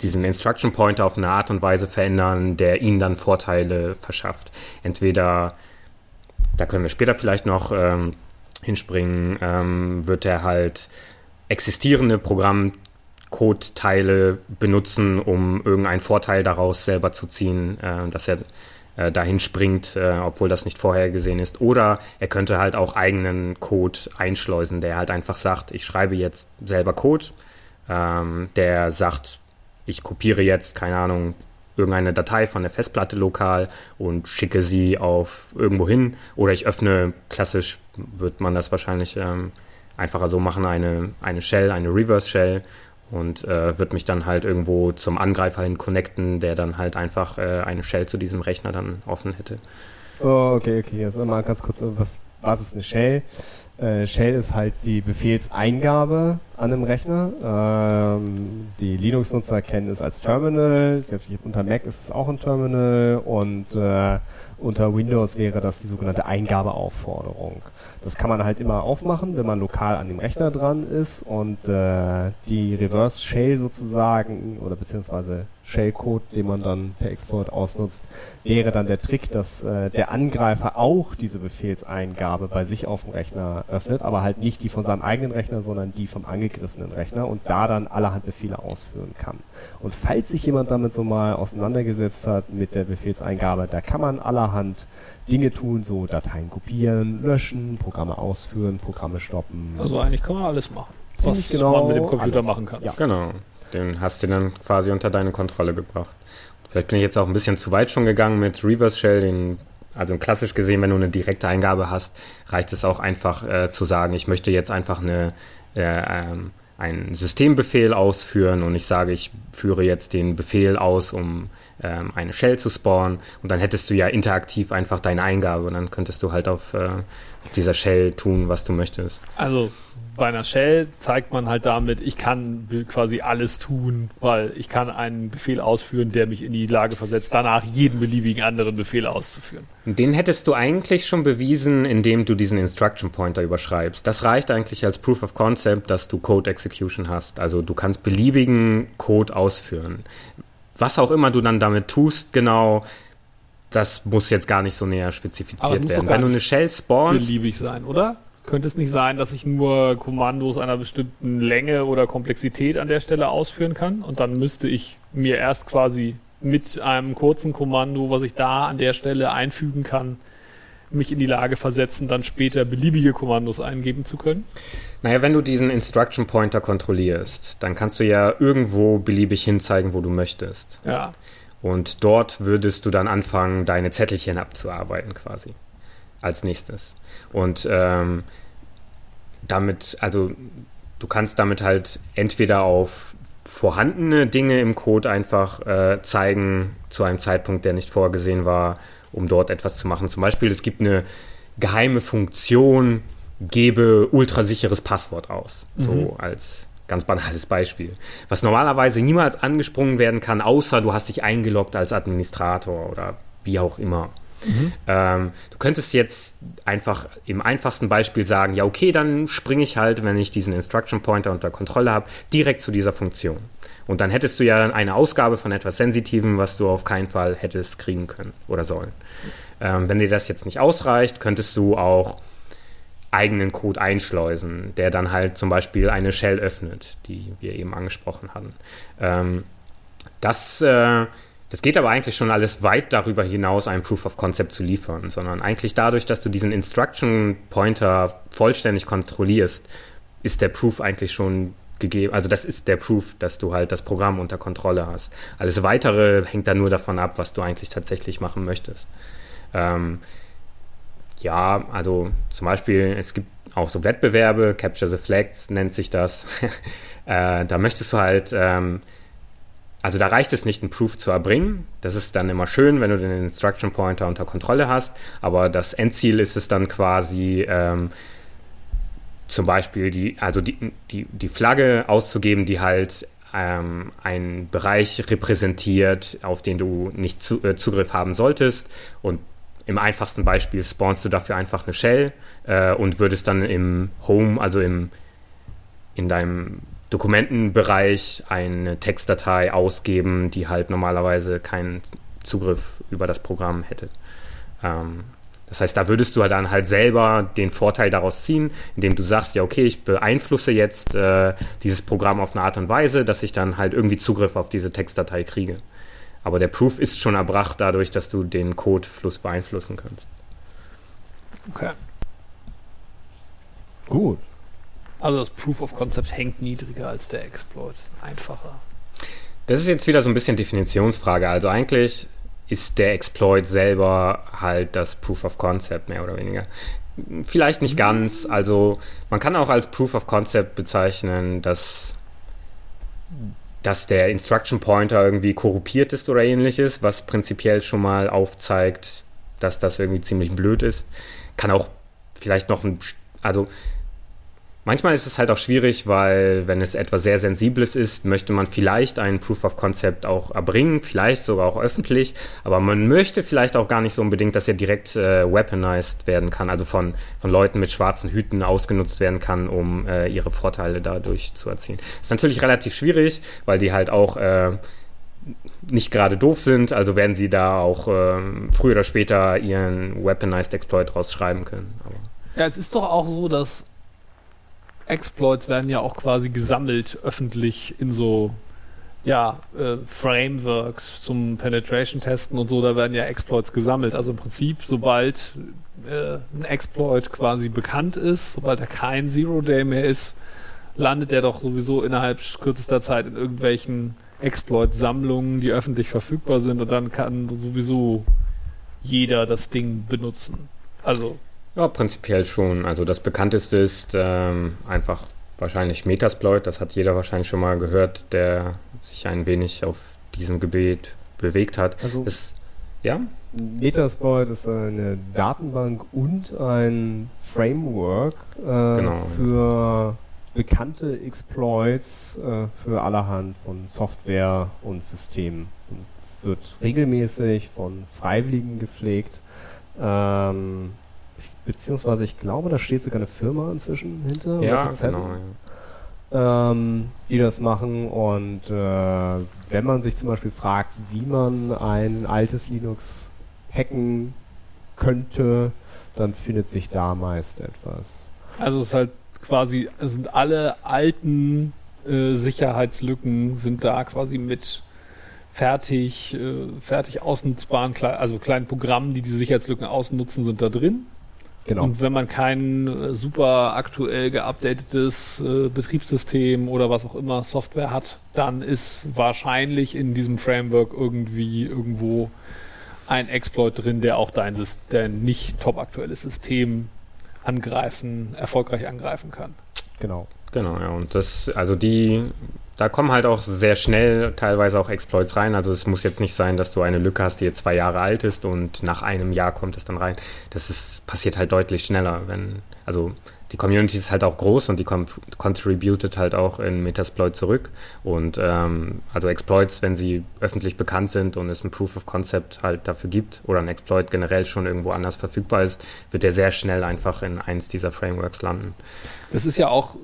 diesen Instruction Pointer auf eine Art und Weise verändern, der ihnen dann Vorteile verschafft. Entweder, da können wir später vielleicht noch ähm, hinspringen, ähm, wird er halt existierende Programmcode-Teile benutzen, um irgendeinen Vorteil daraus selber zu ziehen, äh, dass er äh, dahin springt, äh, obwohl das nicht vorhergesehen ist. Oder er könnte halt auch eigenen Code einschleusen, der halt einfach sagt, ich schreibe jetzt selber Code, ähm, der sagt, ich kopiere jetzt, keine Ahnung, irgendeine Datei von der Festplatte lokal und schicke sie auf irgendwo hin. Oder ich öffne, klassisch wird man das wahrscheinlich ähm, einfacher so machen, eine, eine Shell, eine Reverse Shell und äh, wird mich dann halt irgendwo zum Angreifer hin connecten, der dann halt einfach äh, eine Shell zu diesem Rechner dann offen hätte. Oh, okay, okay. Jetzt mal ganz kurz, was, was ist eine Shell? Äh, Shell ist halt die Befehlseingabe an einem Rechner. Ähm, die Linux-Nutzer kennen es als Terminal. Unter Mac ist es auch ein Terminal und äh, unter Windows wäre das die sogenannte Eingabeaufforderung. Das kann man halt immer aufmachen, wenn man lokal an dem Rechner dran ist und äh, die Reverse Shell sozusagen oder beziehungsweise Shellcode, den man dann per Export ausnutzt, wäre dann der Trick, dass äh, der Angreifer auch diese Befehlseingabe bei sich auf dem Rechner öffnet, aber halt nicht die von seinem eigenen Rechner, sondern die vom angegriffenen Rechner und da dann allerhand Befehle ausführen kann. Und falls sich jemand damit so mal auseinandergesetzt hat mit der Befehlseingabe, da kann man allerhand Dinge tun, so Dateien kopieren, löschen, Programme ausführen, Programme stoppen. Also eigentlich kann man alles machen, was genau man mit dem Computer alles. machen kann. Ja. Genau, den hast du dann quasi unter deine Kontrolle gebracht. Vielleicht bin ich jetzt auch ein bisschen zu weit schon gegangen mit Reverse Shell, den also klassisch gesehen, wenn du eine direkte Eingabe hast, reicht es auch einfach äh, zu sagen, ich möchte jetzt einfach eine, äh, ähm, einen Systembefehl ausführen und ich sage, ich führe jetzt den Befehl aus, um ähm, eine Shell zu spawnen und dann hättest du ja interaktiv einfach deine Eingabe und dann könntest du halt auf, äh, auf dieser Shell tun, was du möchtest. Also bei einer Shell zeigt man halt damit, ich kann quasi alles tun, weil ich kann einen Befehl ausführen, der mich in die Lage versetzt, danach jeden beliebigen anderen Befehl auszuführen. Den hättest du eigentlich schon bewiesen, indem du diesen Instruction Pointer überschreibst. Das reicht eigentlich als Proof of Concept, dass du Code Execution hast. Also du kannst beliebigen Code ausführen was auch immer du dann damit tust, genau, das muss jetzt gar nicht so näher spezifiziert werden. Wenn du eine Shell spawnst. Beliebig sein, oder? Könnte es nicht sein, dass ich nur Kommandos einer bestimmten Länge oder Komplexität an der Stelle ausführen kann? Und dann müsste ich mir erst quasi mit einem kurzen Kommando, was ich da an der Stelle einfügen kann, mich in die Lage versetzen, dann später beliebige Kommandos eingeben zu können? Naja, wenn du diesen Instruction Pointer kontrollierst, dann kannst du ja irgendwo beliebig hinzeigen, wo du möchtest. Ja. Und dort würdest du dann anfangen, deine Zettelchen abzuarbeiten quasi. Als nächstes. Und ähm, damit, also du kannst damit halt entweder auf vorhandene Dinge im Code einfach äh, zeigen zu einem Zeitpunkt, der nicht vorgesehen war, um dort etwas zu machen. Zum Beispiel, es gibt eine geheime Funktion, gebe ultrasicheres Passwort aus. Mhm. So als ganz banales Beispiel. Was normalerweise niemals angesprungen werden kann, außer du hast dich eingeloggt als Administrator oder wie auch immer. Mhm. Ähm, du könntest jetzt einfach im einfachsten Beispiel sagen, ja okay, dann springe ich halt, wenn ich diesen Instruction Pointer unter Kontrolle habe, direkt zu dieser Funktion. Und dann hättest du ja eine Ausgabe von etwas Sensitivem, was du auf keinen Fall hättest kriegen können oder sollen. Ähm, wenn dir das jetzt nicht ausreicht, könntest du auch eigenen Code einschleusen, der dann halt zum Beispiel eine Shell öffnet, die wir eben angesprochen hatten. Ähm, das, äh, das geht aber eigentlich schon alles weit darüber hinaus, ein Proof of Concept zu liefern, sondern eigentlich dadurch, dass du diesen Instruction Pointer vollständig kontrollierst, ist der Proof eigentlich schon gegeben, also das ist der Proof, dass du halt das Programm unter Kontrolle hast. Alles weitere hängt dann nur davon ab, was du eigentlich tatsächlich machen möchtest. Ähm, ja, also zum Beispiel, es gibt auch so Wettbewerbe, Capture the Flags nennt sich das. äh, da möchtest du halt, ähm, also da reicht es nicht, einen Proof zu erbringen. Das ist dann immer schön, wenn du den Instruction Pointer unter Kontrolle hast, aber das Endziel ist es dann quasi, ähm, zum Beispiel die, also die, die, die Flagge auszugeben, die halt ähm, einen Bereich repräsentiert, auf den du nicht zu, äh, Zugriff haben solltest. Und im einfachsten Beispiel spawnst du dafür einfach eine Shell äh, und würdest dann im Home, also im, in deinem Dokumentenbereich eine Textdatei ausgeben, die halt normalerweise keinen Zugriff über das Programm hätte. Ähm, das heißt, da würdest du dann halt selber den Vorteil daraus ziehen, indem du sagst, ja, okay, ich beeinflusse jetzt äh, dieses Programm auf eine Art und Weise, dass ich dann halt irgendwie Zugriff auf diese Textdatei kriege. aber der Proof ist schon erbracht dadurch, dass du den Codefluss beeinflussen kannst. Okay. Gut. Also das Proof of Concept hängt niedriger als der Exploit. Einfacher. Das ist jetzt wieder so ein bisschen Definitionsfrage. Also eigentlich ist der Exploit selber halt das Proof of Concept mehr oder weniger. Vielleicht nicht ganz. Also man kann auch als Proof of Concept bezeichnen, dass, dass der Instruction Pointer irgendwie korruptiert ist oder ähnliches, was prinzipiell schon mal aufzeigt, dass das irgendwie ziemlich blöd ist. Kann auch vielleicht noch ein, also Manchmal ist es halt auch schwierig, weil wenn es etwas sehr Sensibles ist, möchte man vielleicht einen Proof of Concept auch erbringen, vielleicht sogar auch öffentlich, aber man möchte vielleicht auch gar nicht so unbedingt, dass er direkt äh, weaponized werden kann, also von, von Leuten mit schwarzen Hüten ausgenutzt werden kann, um äh, ihre Vorteile dadurch zu erzielen. Ist natürlich relativ schwierig, weil die halt auch äh, nicht gerade doof sind, also werden sie da auch äh, früher oder später ihren Weaponized Exploit rausschreiben können. Aber ja, es ist doch auch so, dass Exploits werden ja auch quasi gesammelt öffentlich in so ja, äh, Frameworks zum Penetration-Testen und so, da werden ja Exploits gesammelt. Also im Prinzip, sobald äh, ein Exploit quasi bekannt ist, sobald er kein Zero-Day mehr ist, landet er doch sowieso innerhalb kürzester Zeit in irgendwelchen Exploit-Sammlungen, die öffentlich verfügbar sind und dann kann sowieso jeder das Ding benutzen. Also ja, prinzipiell schon. Also das bekannteste ist ähm, einfach wahrscheinlich Metasploit. Das hat jeder wahrscheinlich schon mal gehört, der sich ein wenig auf diesem Gebiet bewegt hat. Also es, ja? Metasploit ist eine Datenbank und ein Framework äh, genau, für bekannte Exploits äh, für allerhand von Software und Systemen. Und wird regelmäßig von Freiwilligen gepflegt. Ähm, beziehungsweise ich glaube, da steht sogar eine Firma inzwischen hinter. Ja, genau. Ja. Ähm, die das machen und äh, wenn man sich zum Beispiel fragt, wie man ein altes Linux hacken könnte, dann findet sich da meist etwas. Also es ist halt quasi, sind alle alten äh, Sicherheitslücken sind da quasi mit fertig, äh, fertig ausnutzbaren, also kleinen Programmen, die die Sicherheitslücken ausnutzen, sind da drin. Genau. Und wenn man kein äh, super aktuell geupdatetes äh, Betriebssystem oder was auch immer Software hat, dann ist wahrscheinlich in diesem Framework irgendwie irgendwo ein Exploit drin, der auch dein, dein nicht top aktuelles System angreifen, erfolgreich angreifen kann. Genau. Genau, ja. Und das, also die da kommen halt auch sehr schnell teilweise auch Exploits rein. Also es muss jetzt nicht sein, dass du eine Lücke hast, die jetzt zwei Jahre alt ist und nach einem Jahr kommt es dann rein. Das ist, passiert halt deutlich schneller, wenn, also die Community ist halt auch groß und die contributed halt auch in Metasploit zurück. Und ähm, also Exploits, wenn sie öffentlich bekannt sind und es ein Proof of Concept halt dafür gibt oder ein Exploit generell schon irgendwo anders verfügbar ist, wird der sehr schnell einfach in eins dieser Frameworks landen. Das ist ja auch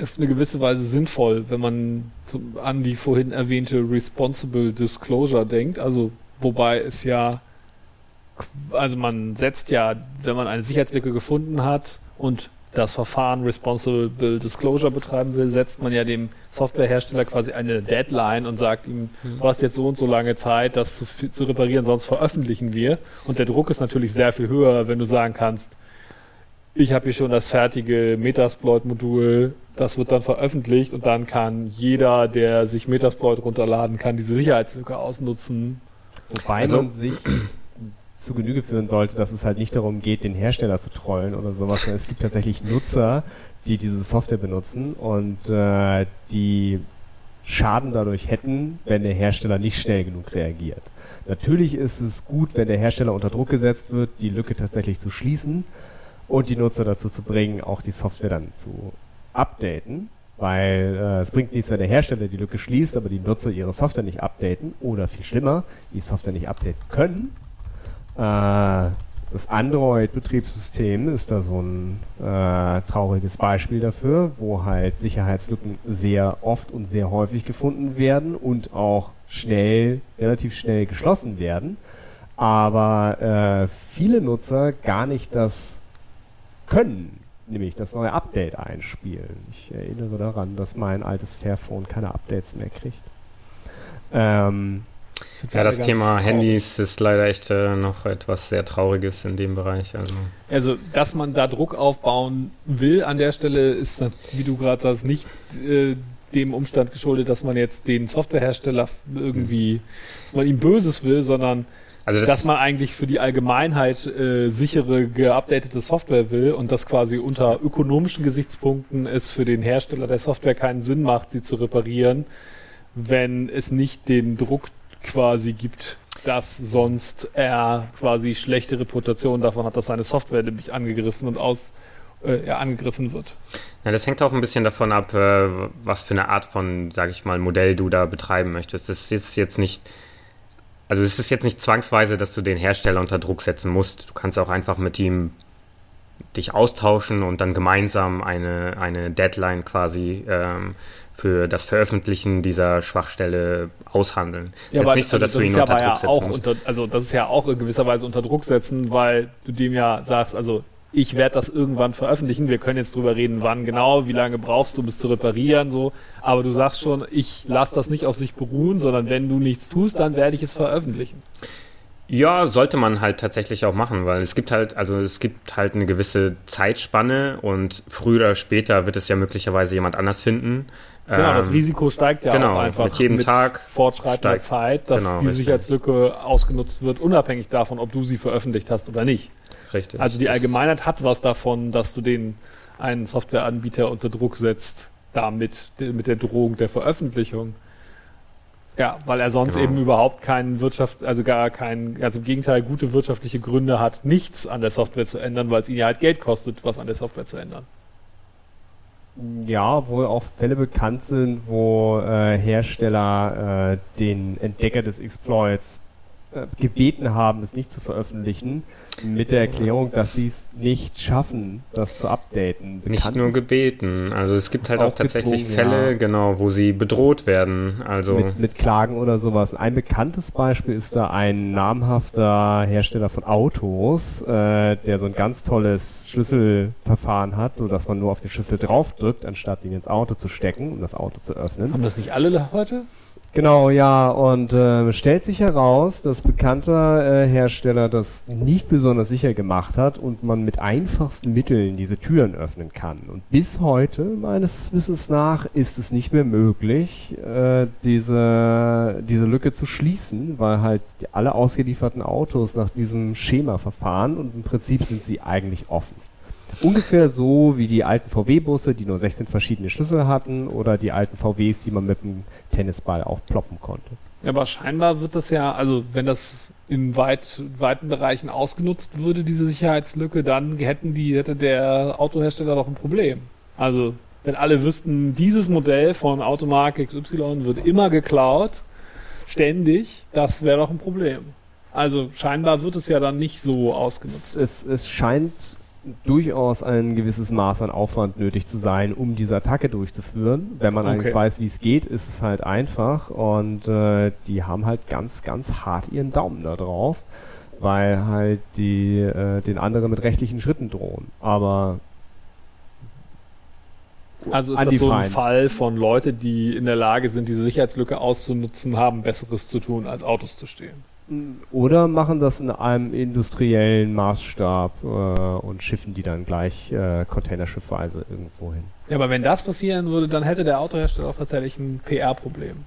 auf eine gewisse Weise sinnvoll, wenn man zum, an die vorhin erwähnte Responsible Disclosure denkt. Also, wobei es ja, also man setzt ja, wenn man eine Sicherheitslücke gefunden hat und das Verfahren Responsible Disclosure betreiben will, setzt man ja dem Softwarehersteller quasi eine Deadline und sagt ihm, mhm. du hast jetzt so und so lange Zeit, das zu, zu reparieren, sonst veröffentlichen wir. Und der Druck ist natürlich sehr viel höher, wenn du sagen kannst, ich habe hier schon das fertige Metasploit-Modul, das wird dann veröffentlicht und dann kann jeder, der sich Metasploit runterladen kann, diese Sicherheitslücke ausnutzen. Wobei also, man sich zu Genüge führen sollte, dass es halt nicht darum geht, den Hersteller zu trollen oder sowas. Es gibt tatsächlich Nutzer, die diese Software benutzen und äh, die Schaden dadurch hätten, wenn der Hersteller nicht schnell genug reagiert. Natürlich ist es gut, wenn der Hersteller unter Druck gesetzt wird, die Lücke tatsächlich zu schließen und die Nutzer dazu zu bringen, auch die Software dann zu updaten, weil äh, es bringt nichts, wenn der Hersteller die Lücke schließt, aber die Nutzer ihre Software nicht updaten oder viel schlimmer, die Software nicht updaten können. Äh, das Android-Betriebssystem ist da so ein äh, trauriges Beispiel dafür, wo halt Sicherheitslücken sehr oft und sehr häufig gefunden werden und auch schnell, relativ schnell geschlossen werden, aber äh, viele Nutzer gar nicht das können, nämlich das neue Update einspielen. Ich erinnere daran, dass mein altes Fairphone keine Updates mehr kriegt. Ähm, Ja, das Thema traurig. Handys ist leider echt äh, noch etwas sehr Trauriges in dem Bereich. Also. also, dass man da Druck aufbauen will an der Stelle, ist, wie du gerade sagst, nicht äh, dem Umstand geschuldet, dass man jetzt den Softwarehersteller irgendwie, dass man ihm Böses will, sondern also das dass man eigentlich für die Allgemeinheit äh, sichere, geupdatete Software will und das quasi unter ökonomischen Gesichtspunkten es für den Hersteller der Software keinen Sinn macht, sie zu reparieren, wenn es nicht den Druck quasi gibt, dass sonst er quasi schlechte Reputation davon hat, dass seine Software nämlich angegriffen und aus äh, angegriffen wird. Ja, das hängt auch ein bisschen davon ab, äh, was für eine Art von, sage ich mal, Modell du da betreiben möchtest. Es ist jetzt nicht, also es ist jetzt nicht zwangsweise, dass du den Hersteller unter Druck setzen musst. Du kannst auch einfach mit ihm dich austauschen und dann gemeinsam eine, eine Deadline quasi ähm, für das Veröffentlichen dieser Schwachstelle aushandeln. Ja, aber nicht so, dass also das du ihn unter Druck ja setzen musst. Unter, also das ist ja auch in gewisser Weise unter Druck setzen, weil du dem ja sagst, also ich werde das irgendwann veröffentlichen. Wir können jetzt drüber reden, wann genau, wie lange brauchst du, bis zu reparieren, so. Aber du sagst schon, ich lasse das nicht auf sich beruhen, sondern wenn du nichts tust, dann werde ich es veröffentlichen. Ja, sollte man halt tatsächlich auch machen, weil es gibt halt, also es gibt halt eine gewisse Zeitspanne und früher oder später wird es ja möglicherweise jemand anders finden. Genau, ähm, das Risiko steigt ja genau, auch einfach mit jedem mit Tag fortschreitender Zeit, dass genau, die richtig. Sicherheitslücke ausgenutzt wird, unabhängig davon, ob du sie veröffentlicht hast oder nicht. Richtig. Also die Allgemeinheit hat was davon, dass du den einen Softwareanbieter unter Druck setzt, damit mit der Drohung der Veröffentlichung. Ja, weil er sonst genau. eben überhaupt keinen Wirtschaft, also gar keinen, also im Gegenteil gute wirtschaftliche Gründe hat, nichts an der Software zu ändern, weil es ihn ja halt Geld kostet, was an der Software zu ändern. Ja, wo auch Fälle bekannt sind, wo äh, Hersteller äh, den Entdecker des Exploits äh, gebeten haben, es nicht zu veröffentlichen mit der Erklärung, dass sie es nicht schaffen, das zu updaten. Bekannt nicht nur gebeten. Also es gibt halt auch, auch tatsächlich Fälle, ja. genau, wo sie bedroht werden. Also mit, mit, Klagen oder sowas. Ein bekanntes Beispiel ist da ein namhafter Hersteller von Autos, äh, der so ein ganz tolles Schlüsselverfahren hat, so dass man nur auf den Schlüssel draufdrückt, anstatt ihn ins Auto zu stecken, um das Auto zu öffnen. Haben das nicht alle heute? Genau, ja, und äh, stellt sich heraus, dass bekannter äh, Hersteller das nicht besonders sicher gemacht hat und man mit einfachsten Mitteln diese Türen öffnen kann. Und bis heute, meines Wissens nach, ist es nicht mehr möglich, äh, diese, diese Lücke zu schließen, weil halt alle ausgelieferten Autos nach diesem Schema verfahren und im Prinzip sind sie eigentlich offen. Ungefähr so wie die alten VW-Busse, die nur 16 verschiedene Schlüssel hatten, oder die alten VWs, die man mit einem Tennisball aufploppen konnte. Ja, aber scheinbar wird das ja, also wenn das in weit, weiten Bereichen ausgenutzt würde, diese Sicherheitslücke, dann hätten die, hätte der Autohersteller doch ein Problem. Also, wenn alle wüssten, dieses Modell von Automarke XY wird immer geklaut, ständig, das wäre doch ein Problem. Also scheinbar wird es ja dann nicht so ausgenutzt. Es, es scheint durchaus ein gewisses Maß an Aufwand nötig zu sein, um diese Attacke durchzuführen. Wenn man okay. allerdings weiß, wie es geht, ist es halt einfach und äh, die haben halt ganz, ganz hart ihren Daumen da drauf, weil halt die äh, den anderen mit rechtlichen Schritten drohen. Aber also ist das so ein Fall von Leute, die in der Lage sind, diese Sicherheitslücke auszunutzen, haben Besseres zu tun, als Autos zu stehlen. Oder machen das in einem industriellen Maßstab äh, und schiffen die dann gleich äh, Containerschiffweise irgendwo hin. Ja, aber wenn das passieren würde, dann hätte der Autohersteller auch tatsächlich ein PR-Problem.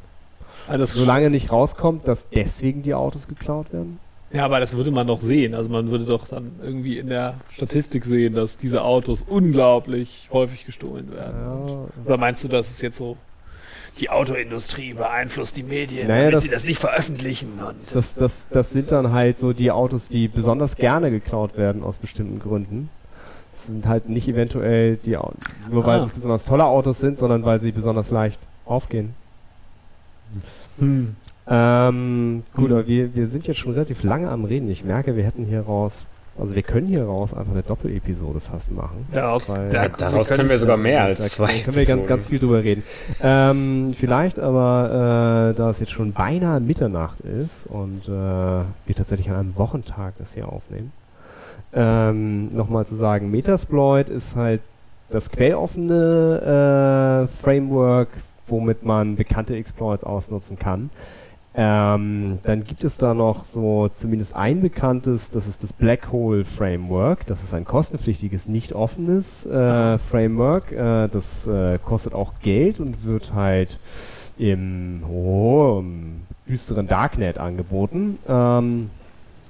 Also Solange nicht rauskommt, dass deswegen die Autos geklaut werden? Ja, aber das würde man doch sehen. Also man würde doch dann irgendwie in der Statistik sehen, dass diese Autos unglaublich häufig gestohlen werden. Ja, Oder meinst du, dass es jetzt so die Autoindustrie beeinflusst die Medien, naja, damit das, sie das nicht veröffentlichen. das, das, das sind dann halt so die Autos, die besonders gerne geklaut werden aus bestimmten Gründen. Das sind halt nicht eventuell die nur weil ah. es besonders tolle Autos sind, sondern weil sie besonders leicht aufgehen. Hm. Ähm, gut, hm. aber wir, wir sind jetzt schon relativ lange am Reden. Ich merke, wir hätten hier raus also wir können hier raus einfach eine Doppelepisode fast machen. Daraus, weil, da, daraus können, können, wir sogar mehr als zwei. Da können wir ganz, ganz viel drüber reden. Ähm, vielleicht aber, äh, da es jetzt schon beinahe Mitternacht ist und äh, wir tatsächlich an einem Wochentag das hier aufnehmen, ähm, nochmal zu sagen, Metasploit ist halt das quelloffene äh, Framework, womit man bekannte Exploits ausnutzen kann. Ähm, dann gibt es da noch so zumindest ein bekanntes, das ist das Black Hole Framework. Das ist ein kostenpflichtiges, nicht offenes äh, Framework. Äh, das äh, kostet auch Geld und wird halt im, oh, im düsteren Darknet angeboten. Ähm,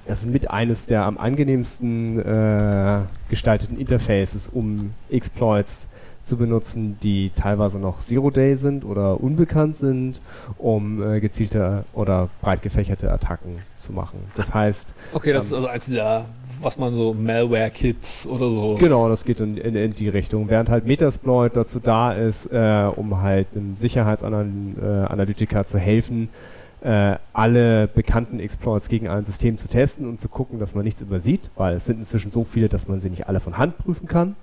das ist mit eines der am angenehmsten äh, gestalteten Interfaces, um Exploits zu benutzen, die teilweise noch Zero-Day sind oder unbekannt sind, um äh, gezielte oder breit gefächerte Attacken zu machen. Das heißt. Okay, das ähm, ist also eins der, was man so Malware-Kits oder so. Genau, das geht in, in, in, die Richtung. Während halt Metasploit dazu da ist, äh, um halt einem Sicherheitsanalytiker zu helfen, äh, alle bekannten Exploits gegen ein System zu testen und zu gucken, dass man nichts übersieht, weil es sind inzwischen so viele, dass man sie nicht alle von Hand prüfen kann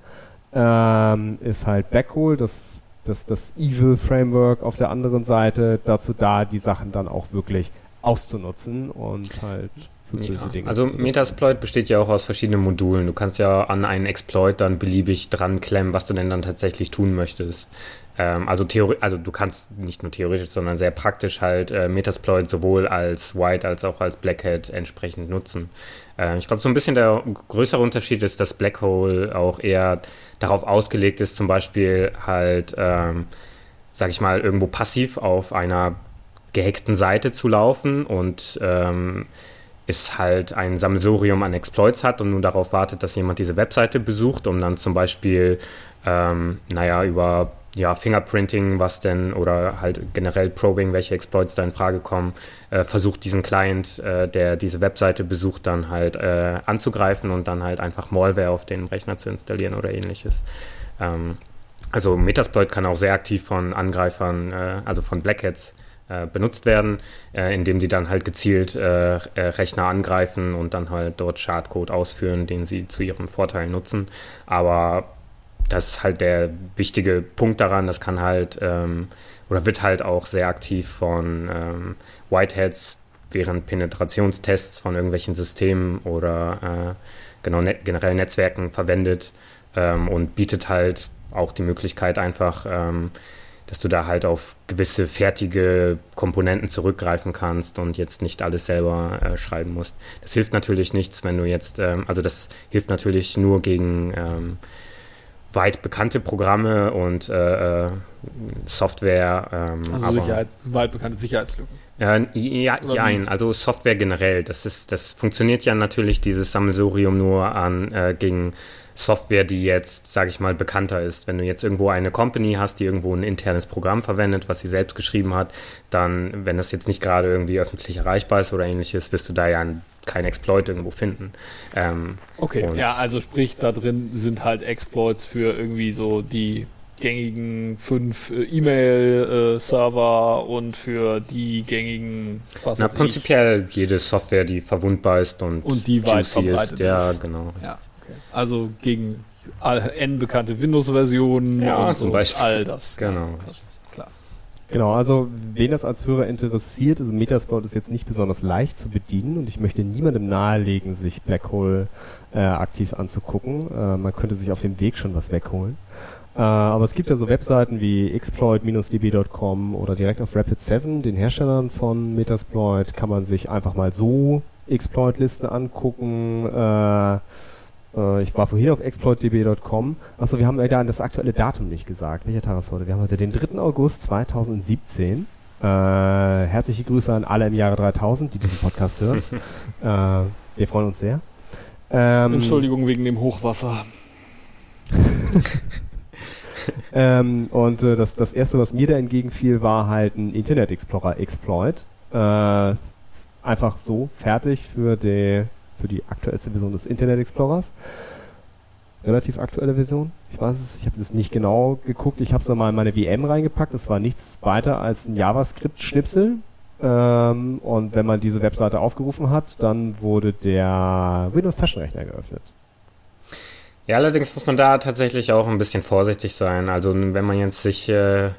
ähm, ist halt Backhole, das, das, das Evil Framework auf der anderen Seite, dazu da, die Sachen dann auch wirklich auszunutzen und halt für ja. Dinge. Also Metasploit besteht ja auch aus verschiedenen Modulen. Du kannst ja an einen Exploit dann beliebig dran klemmen, was du denn dann tatsächlich tun möchtest. Ähm, also, also du kannst nicht nur theoretisch, sondern sehr praktisch halt äh, Metasploit sowohl als White als auch als Black Hat entsprechend nutzen. Äh, ich glaube, so ein bisschen der größere Unterschied ist, dass Black Hole auch eher darauf ausgelegt ist, zum Beispiel halt, ähm, sag ich mal, irgendwo passiv auf einer gehackten Seite zu laufen und ähm, ist halt ein Sammelsurium an Exploits hat und nun darauf wartet, dass jemand diese Webseite besucht, um dann zum Beispiel, ähm, naja, über ja, Fingerprinting, was denn, oder halt generell Probing, welche Exploits da in Frage kommen, äh, versucht diesen Client, äh, der diese Webseite besucht, dann halt äh, anzugreifen und dann halt einfach Malware auf den Rechner zu installieren oder ähnliches. Ähm, also Metasploit kann auch sehr aktiv von Angreifern, äh, also von Blackheads, äh, benutzt werden, äh, indem sie dann halt gezielt äh, Rechner angreifen und dann halt dort Schadcode ausführen, den sie zu ihrem Vorteil nutzen. Aber das ist halt der wichtige Punkt daran. Das kann halt ähm, oder wird halt auch sehr aktiv von ähm, Whiteheads während Penetrationstests von irgendwelchen Systemen oder äh, genau net generell Netzwerken verwendet ähm, und bietet halt auch die Möglichkeit einfach, ähm, dass du da halt auf gewisse fertige Komponenten zurückgreifen kannst und jetzt nicht alles selber äh, schreiben musst. Das hilft natürlich nichts, wenn du jetzt, ähm, also das hilft natürlich nur gegen ähm, weit bekannte Programme und äh, äh Software. Ähm, also Sicherheit, weit bekannte Sicherheitslücken. Äh, ja, nein, also Software generell. Das ist, das funktioniert ja natürlich dieses Sammelsurium nur an äh, gegen Software, die jetzt, sage ich mal, bekannter ist. Wenn du jetzt irgendwo eine Company hast, die irgendwo ein internes Programm verwendet, was sie selbst geschrieben hat, dann, wenn das jetzt nicht gerade irgendwie öffentlich erreichbar ist oder ähnliches, wirst du da ja ein kein Exploit irgendwo finden. Ähm, okay, ja, also sprich, da drin sind halt Exploits für irgendwie so die gängigen fünf äh, E-Mail-Server und für die gängigen was Na, prinzipiell ich. jede Software, die verwundbar ist und, und die weit verbreitet ist. Ja, genau. Ja, okay. Also gegen n bekannte Windows-Versionen ja, und zum so Beispiel. all das. Genau. Ja, Genau, also wen das als Hörer interessiert, also Metasploit ist jetzt nicht besonders leicht zu bedienen und ich möchte niemandem nahelegen, sich Blackhole äh, aktiv anzugucken. Äh, man könnte sich auf dem Weg schon was wegholen. Äh, aber es gibt ja so Webseiten wie exploit-db.com oder direkt auf Rapid7, den Herstellern von Metasploit, kann man sich einfach mal so Exploit-Listen angucken. Äh, äh, ich war vorhin auf exploitdb.com. Achso, wir haben ja das aktuelle Datum nicht gesagt. Welcher Tag ist heute? Wir haben heute den 3. August 2017. Äh, herzliche Grüße an alle im Jahre 3000, die diesen Podcast hören. äh, wir freuen uns sehr. Ähm, Entschuldigung wegen dem Hochwasser. ähm, und äh, das, das erste, was mir da entgegenfiel, war halt ein Internet Explorer Exploit. Äh, einfach so fertig für die für die aktuellste Version des Internet Explorers. Relativ aktuelle Version. Ich weiß es, ich habe das nicht genau geguckt. Ich habe es mal in meine VM reingepackt. Es war nichts weiter als ein JavaScript-Schnipsel. Ähm, und wenn man diese Webseite aufgerufen hat, dann wurde der Windows-Taschenrechner geöffnet. Ja, allerdings muss man da tatsächlich auch ein bisschen vorsichtig sein. Also wenn man jetzt sich äh,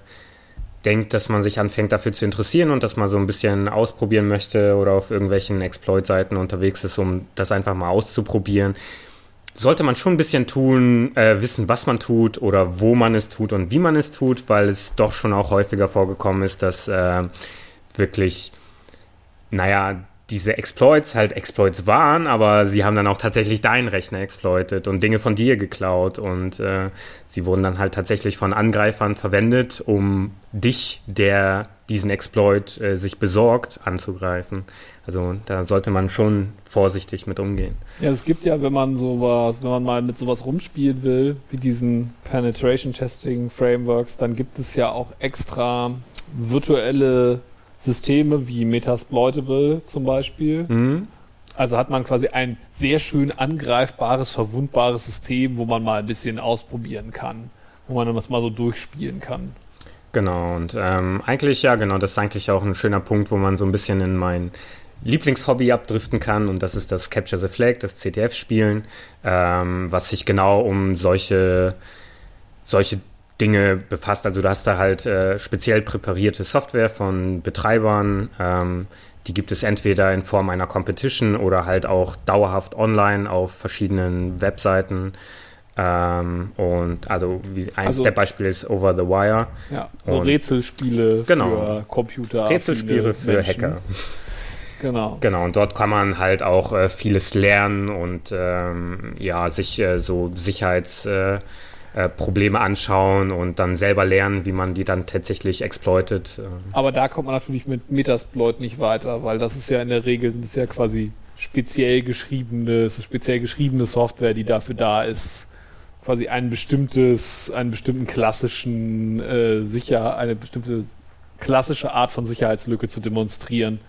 denkt, dass man sich anfängt dafür zu interessieren und das mal so ein bisschen ausprobieren möchte oder auf irgendwelchen Exploit-Seiten unterwegs ist, um das einfach mal auszuprobieren, sollte man schon ein bisschen tun, äh, wissen, was man tut oder wo man es tut und wie man es tut, weil es doch schon auch häufiger vorgekommen ist, dass äh, wirklich naja, diese Exploits halt Exploits waren, aber sie haben dann auch tatsächlich deinen Rechner exploitet und Dinge von dir geklaut und äh, sie wurden dann halt tatsächlich von Angreifern verwendet, um dich, der diesen Exploit äh, sich besorgt, anzugreifen. Also da sollte man schon vorsichtig mit umgehen. Ja, es gibt ja, wenn man sowas, wenn man mal mit sowas rumspielen will, wie diesen Penetration Testing Frameworks, dann gibt es ja auch extra virtuelle Systeme wie Metasploitable zum Beispiel. Mhm. Also hat man quasi ein sehr schön angreifbares, verwundbares System, wo man mal ein bisschen ausprobieren kann, wo man das mal so durchspielen kann. Genau, und ähm, eigentlich, ja, genau, das ist eigentlich auch ein schöner Punkt, wo man so ein bisschen in mein Lieblingshobby abdriften kann und das ist das Capture the Flag, das CTF-Spielen, ähm, was sich genau um solche, solche Dinge befasst. Also du hast da halt äh, speziell präparierte Software von Betreibern. Ähm, die gibt es entweder in Form einer Competition oder halt auch dauerhaft online auf verschiedenen Webseiten. Ähm, und also wie eins Also- der Beispiele ist Over the Wire. Ja, Und- Rätselspiele Genau. für Computer. Rätselspiele für Menschen. Hacker. Genau. Genau, und dort kann man halt auch äh, vieles lernen und ähm, ja, sich äh, so Sicherheitsprobleme äh, Probleme anschauen und dann selber lernen, wie man die dann tatsächlich exploitet. Ähm, Aber da kommt man natürlich mit Metasploit nicht weiter, weil das ist ja in der Regel, das ist ja quasi speziell geschriebene, es ist speziell geschriebene Software, die dafür da ist, quasi ein bestimmtes, einen bestimmten klassischen äh, Sicher, eine bestimmte klassische Art von Sicherheitslücke zu demonstrieren.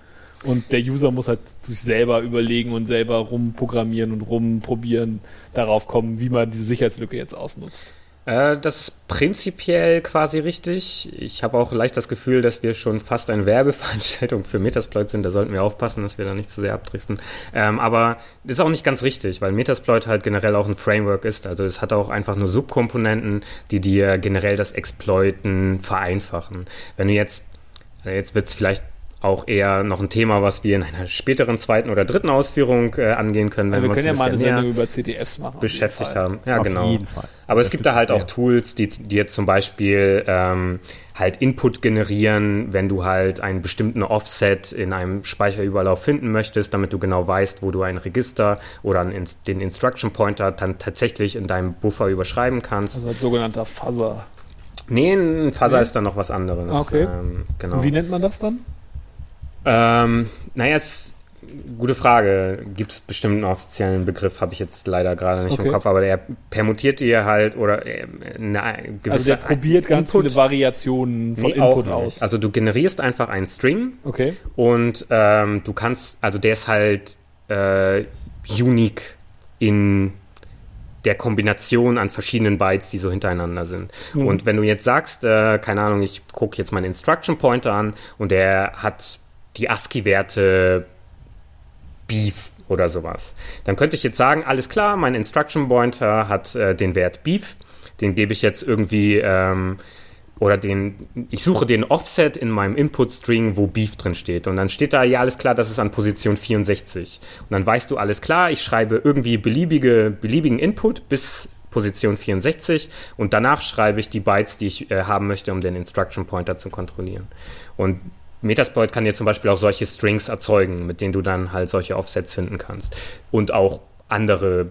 Und der User muss halt sich selber überlegen und selber rumprogrammieren und rumprobieren, darauf kommen, wie man diese Sicherheitslücke jetzt ausnutzt. Äh, das ist prinzipiell quasi richtig. Ich habe auch leicht das Gefühl, dass wir schon fast eine Werbeveranstaltung für Metasploit sind. Da sollten wir aufpassen, dass wir da nicht zu sehr abdriften. Ähm, aber ist auch nicht ganz richtig, weil Metasploit halt generell auch ein Framework ist. Also es hat auch einfach nur Subkomponenten, die dir generell das Exploiten vereinfachen. Wenn du jetzt, jetzt wird es vielleicht auch eher noch ein Thema, was wir in einer späteren zweiten oder dritten Ausführung äh, angehen können, wenn Also wir wir, können ja uns mal ein eine Sendung über CTFs machen. beschäftigt haben. Ja, Auf genau. jeden Fall. Aber es Das gibt da halt auch. Tools, die dir zum Beispiel ähm, halt Input generieren, wenn du halt einen bestimmten Offset in einem Speicherüberlauf finden möchtest, damit du genau weißt, wo du ein Register oder einen, den Instruction Pointer dann tatsächlich in deinem Buffer überschreiben kannst. Also ein sogenannter Fuzzer. Nee, ein Fuzzer Nee? ist dann noch was anderes. Ah, okay. Ähm, genau. Und wie nennt man das dann? Ähm, naja, ist gute Frage. Gibt es bestimmt einen offiziellen Begriff, habe ich jetzt leider gerade nicht Okay. im Kopf, aber der permutiert dir halt oder äh, eine gewisse Also der probiert ganz Input- viele Variationen von Nee, Input aus. Also du generierst einfach einen String okay. und ähm, du kannst, also der ist halt äh, unique in der Kombination an verschiedenen Bytes, die so hintereinander sind. Mhm. Und wenn du jetzt sagst, äh, keine Ahnung, ich gucke jetzt meinen Instruction Pointer an und der hat die ASCII-Werte Beef oder sowas, dann könnte ich jetzt sagen, alles klar, mein Instruction Pointer hat äh, den Wert Beef, den gebe ich jetzt irgendwie ähm, oder den, ich suche den Offset in meinem Input-String, wo Beef drin steht. Und dann steht da, ja, alles klar, das ist an Position 64. Und dann weißt du, alles klar, ich schreibe irgendwie beliebige, beliebigen Input bis Position 64 und danach schreibe ich die Bytes, die ich äh, haben möchte, um den Instruction Pointer zu kontrollieren. Und Metasploit kann dir zum Beispiel auch solche Strings erzeugen, mit denen du dann halt solche Offsets finden kannst. Und auch andere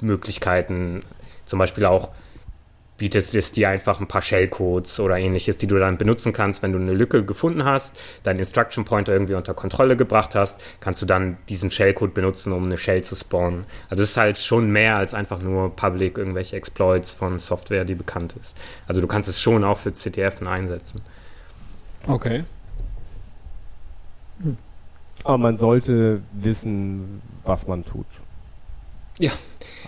Möglichkeiten, zum Beispiel auch bietet es dir einfach ein paar Shellcodes oder ähnliches, die du dann benutzen kannst, wenn du eine Lücke gefunden hast, deinen Instruction Pointer irgendwie unter Kontrolle gebracht hast, kannst du dann diesen Shellcode benutzen, um eine Shell zu spawnen. Also es ist halt schon mehr als einfach nur public irgendwelche Exploits von Software, die bekannt ist. Also du kannst es schon auch für CTF einsetzen. Okay. Aber man sollte wissen, was man tut. Ja,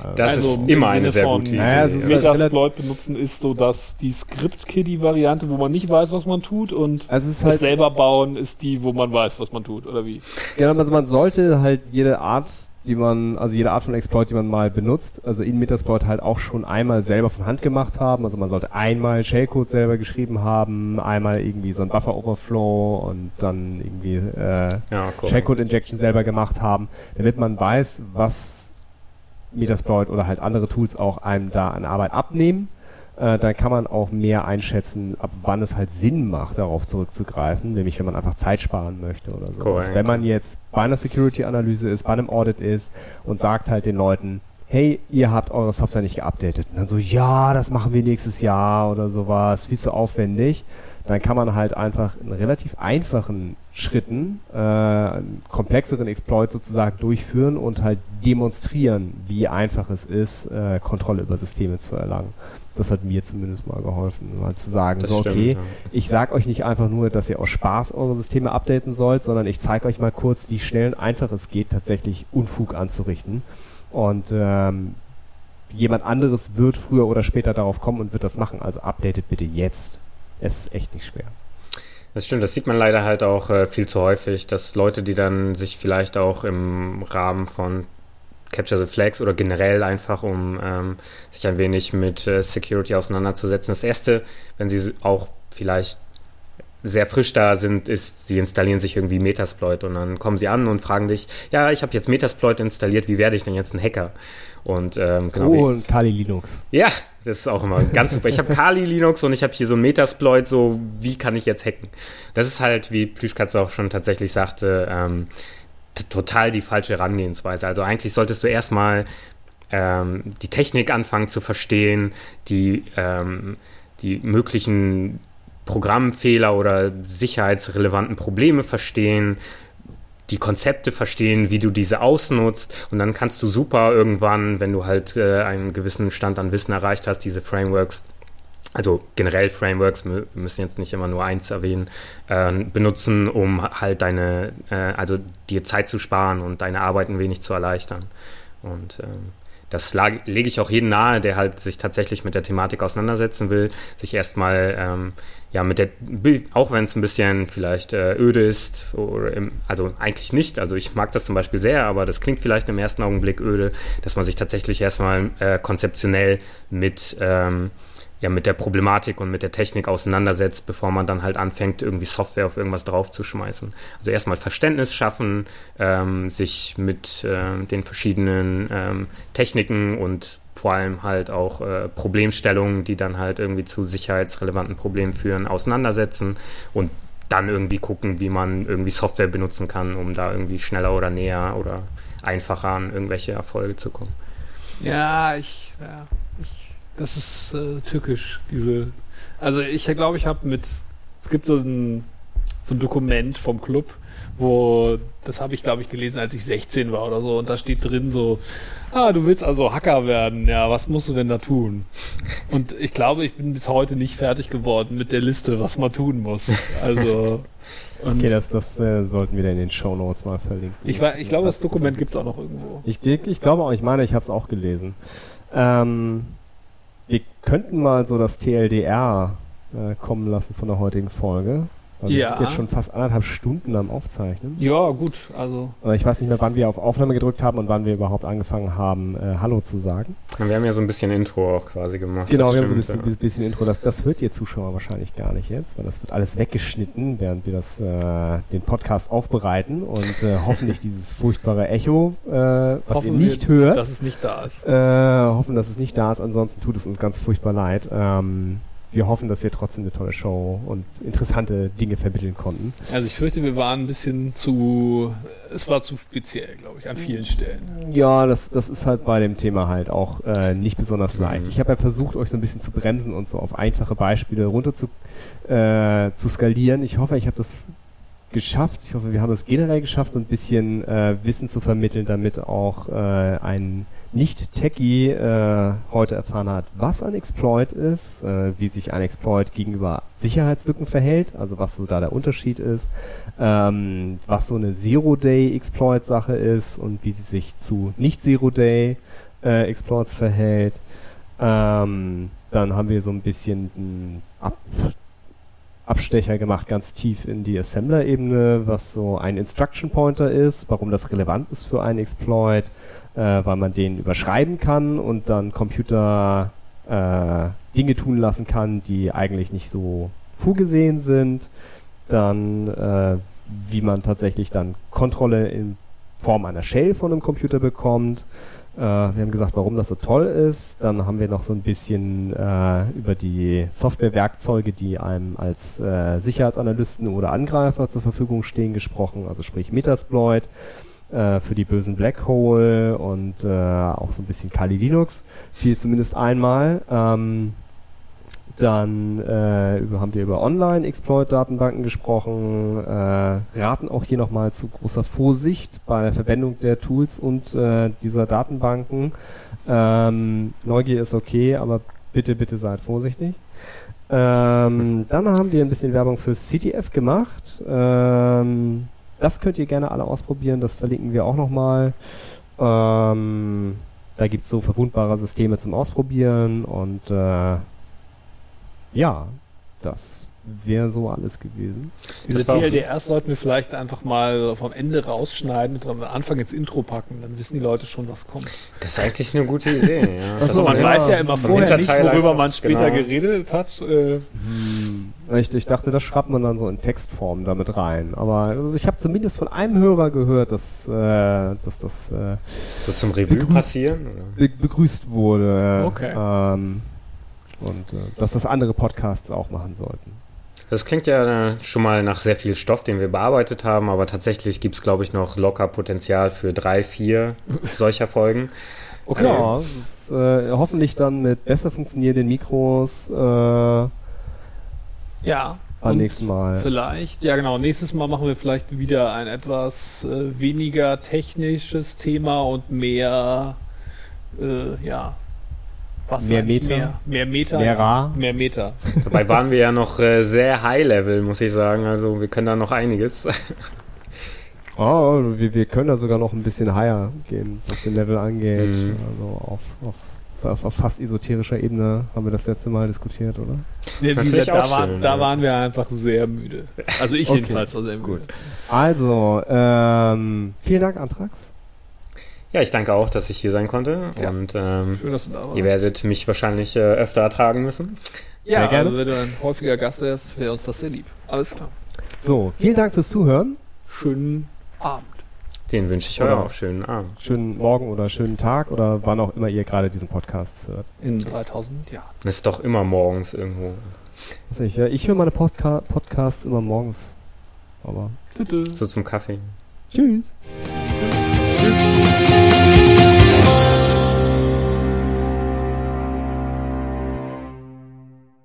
Also, Das Also ist im immer eine sehr gute Idee. Naja, ist- Metasploit benutzen ist so, dass die Script-Kiddie-Variante, wo man nicht weiß, was man tut, und also es ist das halt, selber bauen ist die, wo man weiß, was man tut, oder wie? genau, also man sollte halt jede Art, die man, also jede Art von Exploit, die man mal benutzt, also in Metasploit halt auch schon einmal selber von Hand gemacht haben. Also man sollte einmal Shellcode selber geschrieben haben, einmal irgendwie so ein Buffer Overflow und dann irgendwie äh, ja, cool. Shellcode Injection selber gemacht haben, damit man weiß, was Metasploit oder halt andere Tools auch einem da an Arbeit abnehmen. Äh, dann kann man auch mehr einschätzen, ab wann es halt Sinn macht, darauf zurückzugreifen, nämlich wenn man einfach Zeit sparen möchte oder so. Also wenn man jetzt bei einer Security-Analyse ist, bei einem Audit ist und sagt halt den Leuten, hey, ihr habt eure Software nicht geupdatet. Und dann so, ja, das machen wir nächstes Jahr oder sowas, viel zu aufwendig. Dann kann man halt einfach in relativ einfachen Schritten äh, einen komplexeren Exploit sozusagen durchführen und halt demonstrieren, wie einfach es ist, äh, Kontrolle über Systeme zu erlangen. Das hat mir zumindest mal geholfen, mal zu sagen, das so stimmt, okay, ja. ich sag euch nicht einfach nur, dass ihr aus Spaß eure Systeme updaten sollt, sondern ich zeige euch mal kurz, wie schnell und einfach es geht, tatsächlich Unfug anzurichten. Und ähm, jemand anderes wird früher oder später darauf kommen und wird das machen. Also updatet bitte jetzt. Es ist echt nicht schwer. Das stimmt, das sieht man leider halt auch äh, viel zu häufig, dass Leute, die dann sich vielleicht auch im Rahmen von Capture the Flags oder generell einfach, um ähm, sich ein wenig mit äh, Security auseinanderzusetzen. Das erste, wenn sie auch vielleicht sehr frisch da sind, ist, sie installieren sich irgendwie Metasploit und dann kommen sie an und fragen dich, ja, ich habe jetzt Metasploit installiert, wie werde ich denn jetzt ein Hacker? Und ähm, genau. Oh, und Kali Linux. Ja, das ist auch immer ganz super. Ich habe Kali Linux und ich habe hier so ein Metasploit, so wie kann ich jetzt hacken? Das ist halt, wie Plüschkatz auch schon tatsächlich sagte, ähm, total die falsche Herangehensweise. Also eigentlich solltest du erstmal ähm, die Technik anfangen zu verstehen, die, ähm, die möglichen Programmfehler oder sicherheitsrelevanten Probleme verstehen, die Konzepte verstehen, wie du diese ausnutzt und dann kannst du super irgendwann, wenn du halt äh, einen gewissen Stand an Wissen erreicht hast, diese Frameworks also generell Frameworks, wir müssen jetzt nicht immer nur eins erwähnen, äh, benutzen, um halt deine, äh, also dir Zeit zu sparen und deine Arbeit ein wenig zu erleichtern. Und ähm, das lege ich auch jedem nahe, der halt sich tatsächlich mit der Thematik auseinandersetzen will, sich erstmal ähm, ja mit der auch wenn es ein bisschen vielleicht äh, öde ist oder im, also eigentlich nicht, also ich mag das zum Beispiel sehr, aber das klingt vielleicht im ersten Augenblick öde, dass man sich tatsächlich erstmal äh, konzeptionell mit ähm, ja mit der Problematik und mit der Technik auseinandersetzt, bevor man dann halt anfängt, irgendwie Software auf irgendwas draufzuschmeißen. Also erstmal Verständnis schaffen, ähm, sich mit äh, den verschiedenen ähm, Techniken und vor allem halt auch äh, Problemstellungen, die dann halt irgendwie zu sicherheitsrelevanten Problemen führen, auseinandersetzen und dann irgendwie gucken, wie man irgendwie Software benutzen kann, um da irgendwie schneller oder näher oder einfacher an irgendwelche Erfolge zu kommen. Ja, ich, ja, ich das ist äh, tückisch, diese. Also ich glaube, ich habe mit, es gibt so ein, so ein Dokument vom Club, wo, das habe ich glaube ich gelesen, als ich 16 war oder so, und da steht drin so, ah, du willst also Hacker werden, ja, was musst du denn da tun? Und ich glaube, ich bin bis heute nicht fertig geworden mit der Liste, was man tun muss. Also. okay, das, das äh, sollten wir dann in den Show Notes mal verlinken. Ich, war, ich glaube, das Dokument gibt es auch noch irgendwo. Ich, ich glaube auch, ich meine, ich habe es auch gelesen. Ähm, wir könnten mal so das TLDR äh, kommen lassen von der heutigen Folge. Weil wir sind jetzt schon fast anderthalb Stunden am Aufzeichnen. Ja, gut, also. Ich weiß nicht mehr, wann wir auf Aufnahme gedrückt haben und wann wir überhaupt angefangen haben, äh, Hallo zu sagen. Wir haben ja so ein bisschen Intro auch quasi gemacht. Genau, wir haben so ein bisschen, ja. bisschen, Intro. Das, das hört ihr Zuschauer wahrscheinlich gar nicht jetzt, weil das wird alles weggeschnitten, während wir das, äh, den Podcast aufbereiten und äh, hoffentlich dieses furchtbare Echo, äh, was hoffen ihr nicht wir, hört. Dass es nicht da ist. Äh, hoffen, dass es nicht da ist, ansonsten tut es uns ganz furchtbar leid. Ähm, wir hoffen, dass wir trotzdem eine tolle Show und interessante Dinge vermitteln konnten. Also ich fürchte, wir waren ein bisschen zu, es war zu speziell, glaube ich, an vielen Stellen. Ja, das, das ist halt bei dem Thema halt auch äh, nicht besonders leicht. Mhm. Ich habe ja versucht, euch so ein bisschen zu bremsen und so auf einfache Beispiele runter zu, äh, zu skalieren. Ich hoffe, ich habe das geschafft. Ich hoffe, wir haben es generell geschafft, so ein bisschen äh, Wissen zu vermitteln, damit auch äh, ein nicht-Techie äh, heute erfahren hat, was ein Exploit ist, äh, wie sich ein Exploit gegenüber Sicherheitslücken verhält, also was so da der Unterschied ist, ähm, was so eine Zero-Day-Exploit-Sache ist und wie sie sich zu Nicht-Zero-Day-Exploits äh, verhält. Ähm, dann haben wir so ein bisschen Ab Abstecher gemacht, ganz tief in die Assembler-Ebene, was so ein Instruction Pointer ist, warum das relevant ist für einen Exploit, äh, weil man den überschreiben kann und dann Computer äh, Dinge tun lassen kann, die eigentlich nicht so vorgesehen sind. Dann, äh, wie man tatsächlich dann Kontrolle in Form einer Shell von einem Computer bekommt. Äh, wir haben gesagt, warum das so toll ist. Dann haben wir noch so ein bisschen äh, über die Softwarewerkzeuge, die einem als äh, Sicherheitsanalysten oder Angreifer zur Verfügung stehen, gesprochen. Also sprich Metasploit äh, für die bösen Black Hole und äh, auch so ein bisschen Kali Linux. Viel zumindest einmal. Ähm, dann äh, haben wir über Online-Exploit-Datenbanken gesprochen, äh, raten auch hier nochmal zu großer Vorsicht bei der Verwendung der Tools und äh, dieser Datenbanken. Ähm, Neugier ist okay, aber bitte, bitte seid vorsichtig. Ähm, dann haben wir ein bisschen Werbung für CTF gemacht. Ähm, das könnt ihr gerne alle ausprobieren, das verlinken wir auch nochmal. Ähm, da gibt es so verwundbare Systeme zum Ausprobieren und äh, ja, das wäre so alles gewesen. Diese TLDR sollten wir vielleicht einfach mal vom Ende rausschneiden und am Anfang ins Intro packen. Dann wissen die Leute schon, was kommt. Das ist eigentlich eine gute Idee. Ja. Das so, Also man ja. weiß ja immer Vom vorher nicht, worüber man später genau. geredet hat. Äh, Ich, ich dachte, das schreibt man dann so in Textform damit rein. Aber also ich habe zumindest von einem Hörer gehört, dass, äh, dass das äh, So zum Revue Begrüßt- passieren? Oder? be begrüßt wurde. Okay. Ähm, und äh, dass das andere Podcasts auch machen sollten. Das klingt ja schon mal nach sehr viel Stoff, den wir bearbeitet haben, aber tatsächlich gibt es, glaube ich, noch locker Potenzial für drei, vier solcher Folgen. okay. Ja, ist, äh, hoffentlich dann mit besser funktionierenden Mikros äh, beim Ja. und nächsten Mal. Vielleicht, ja genau, nächstes Mal machen wir vielleicht wieder ein etwas äh, weniger technisches Thema und mehr, äh, ja, was Mehr? Meter? Mehr, mehr Meter. Mehr ja. rar? Mehr Meter. Dabei waren wir ja noch äh, sehr high-level, muss ich sagen. Also wir können da noch einiges. Oh, wir, wir können da sogar noch ein bisschen higher gehen, was den Level angeht. Mhm. Also auf, auf, auf, auf fast esoterischer Ebene haben wir das letzte Mal diskutiert, oder? Nee, wie gesagt, da, waren, schön, da ja. waren wir einfach sehr müde. Also ich Okay. jedenfalls war sehr müde. Also, ähm, vielen Dank, Antrax. Ja, ich danke auch, dass ich hier sein konnte. Ja. Und ähm, Schön, dass du da warst. ihr werdet mich wahrscheinlich äh, öfter ertragen müssen. ja, Sehr gerne. Also, wenn du ein häufiger Gast wärst, wäre uns das sehr lieb. Alles klar. So, vielen Dank fürs Zuhören. Schönen Abend. Den wünsche ich euch auch. Schönen Abend. Schönen Morgen oder schönen Tag oder wann auch immer ihr gerade diesen Podcast hört. In 3000 Jahren. Das ist doch immer morgens irgendwo. Sicher. Ich höre meine Postka Podcasts immer morgens. Aber. So zum Kaffee. tschüss. Tschüss.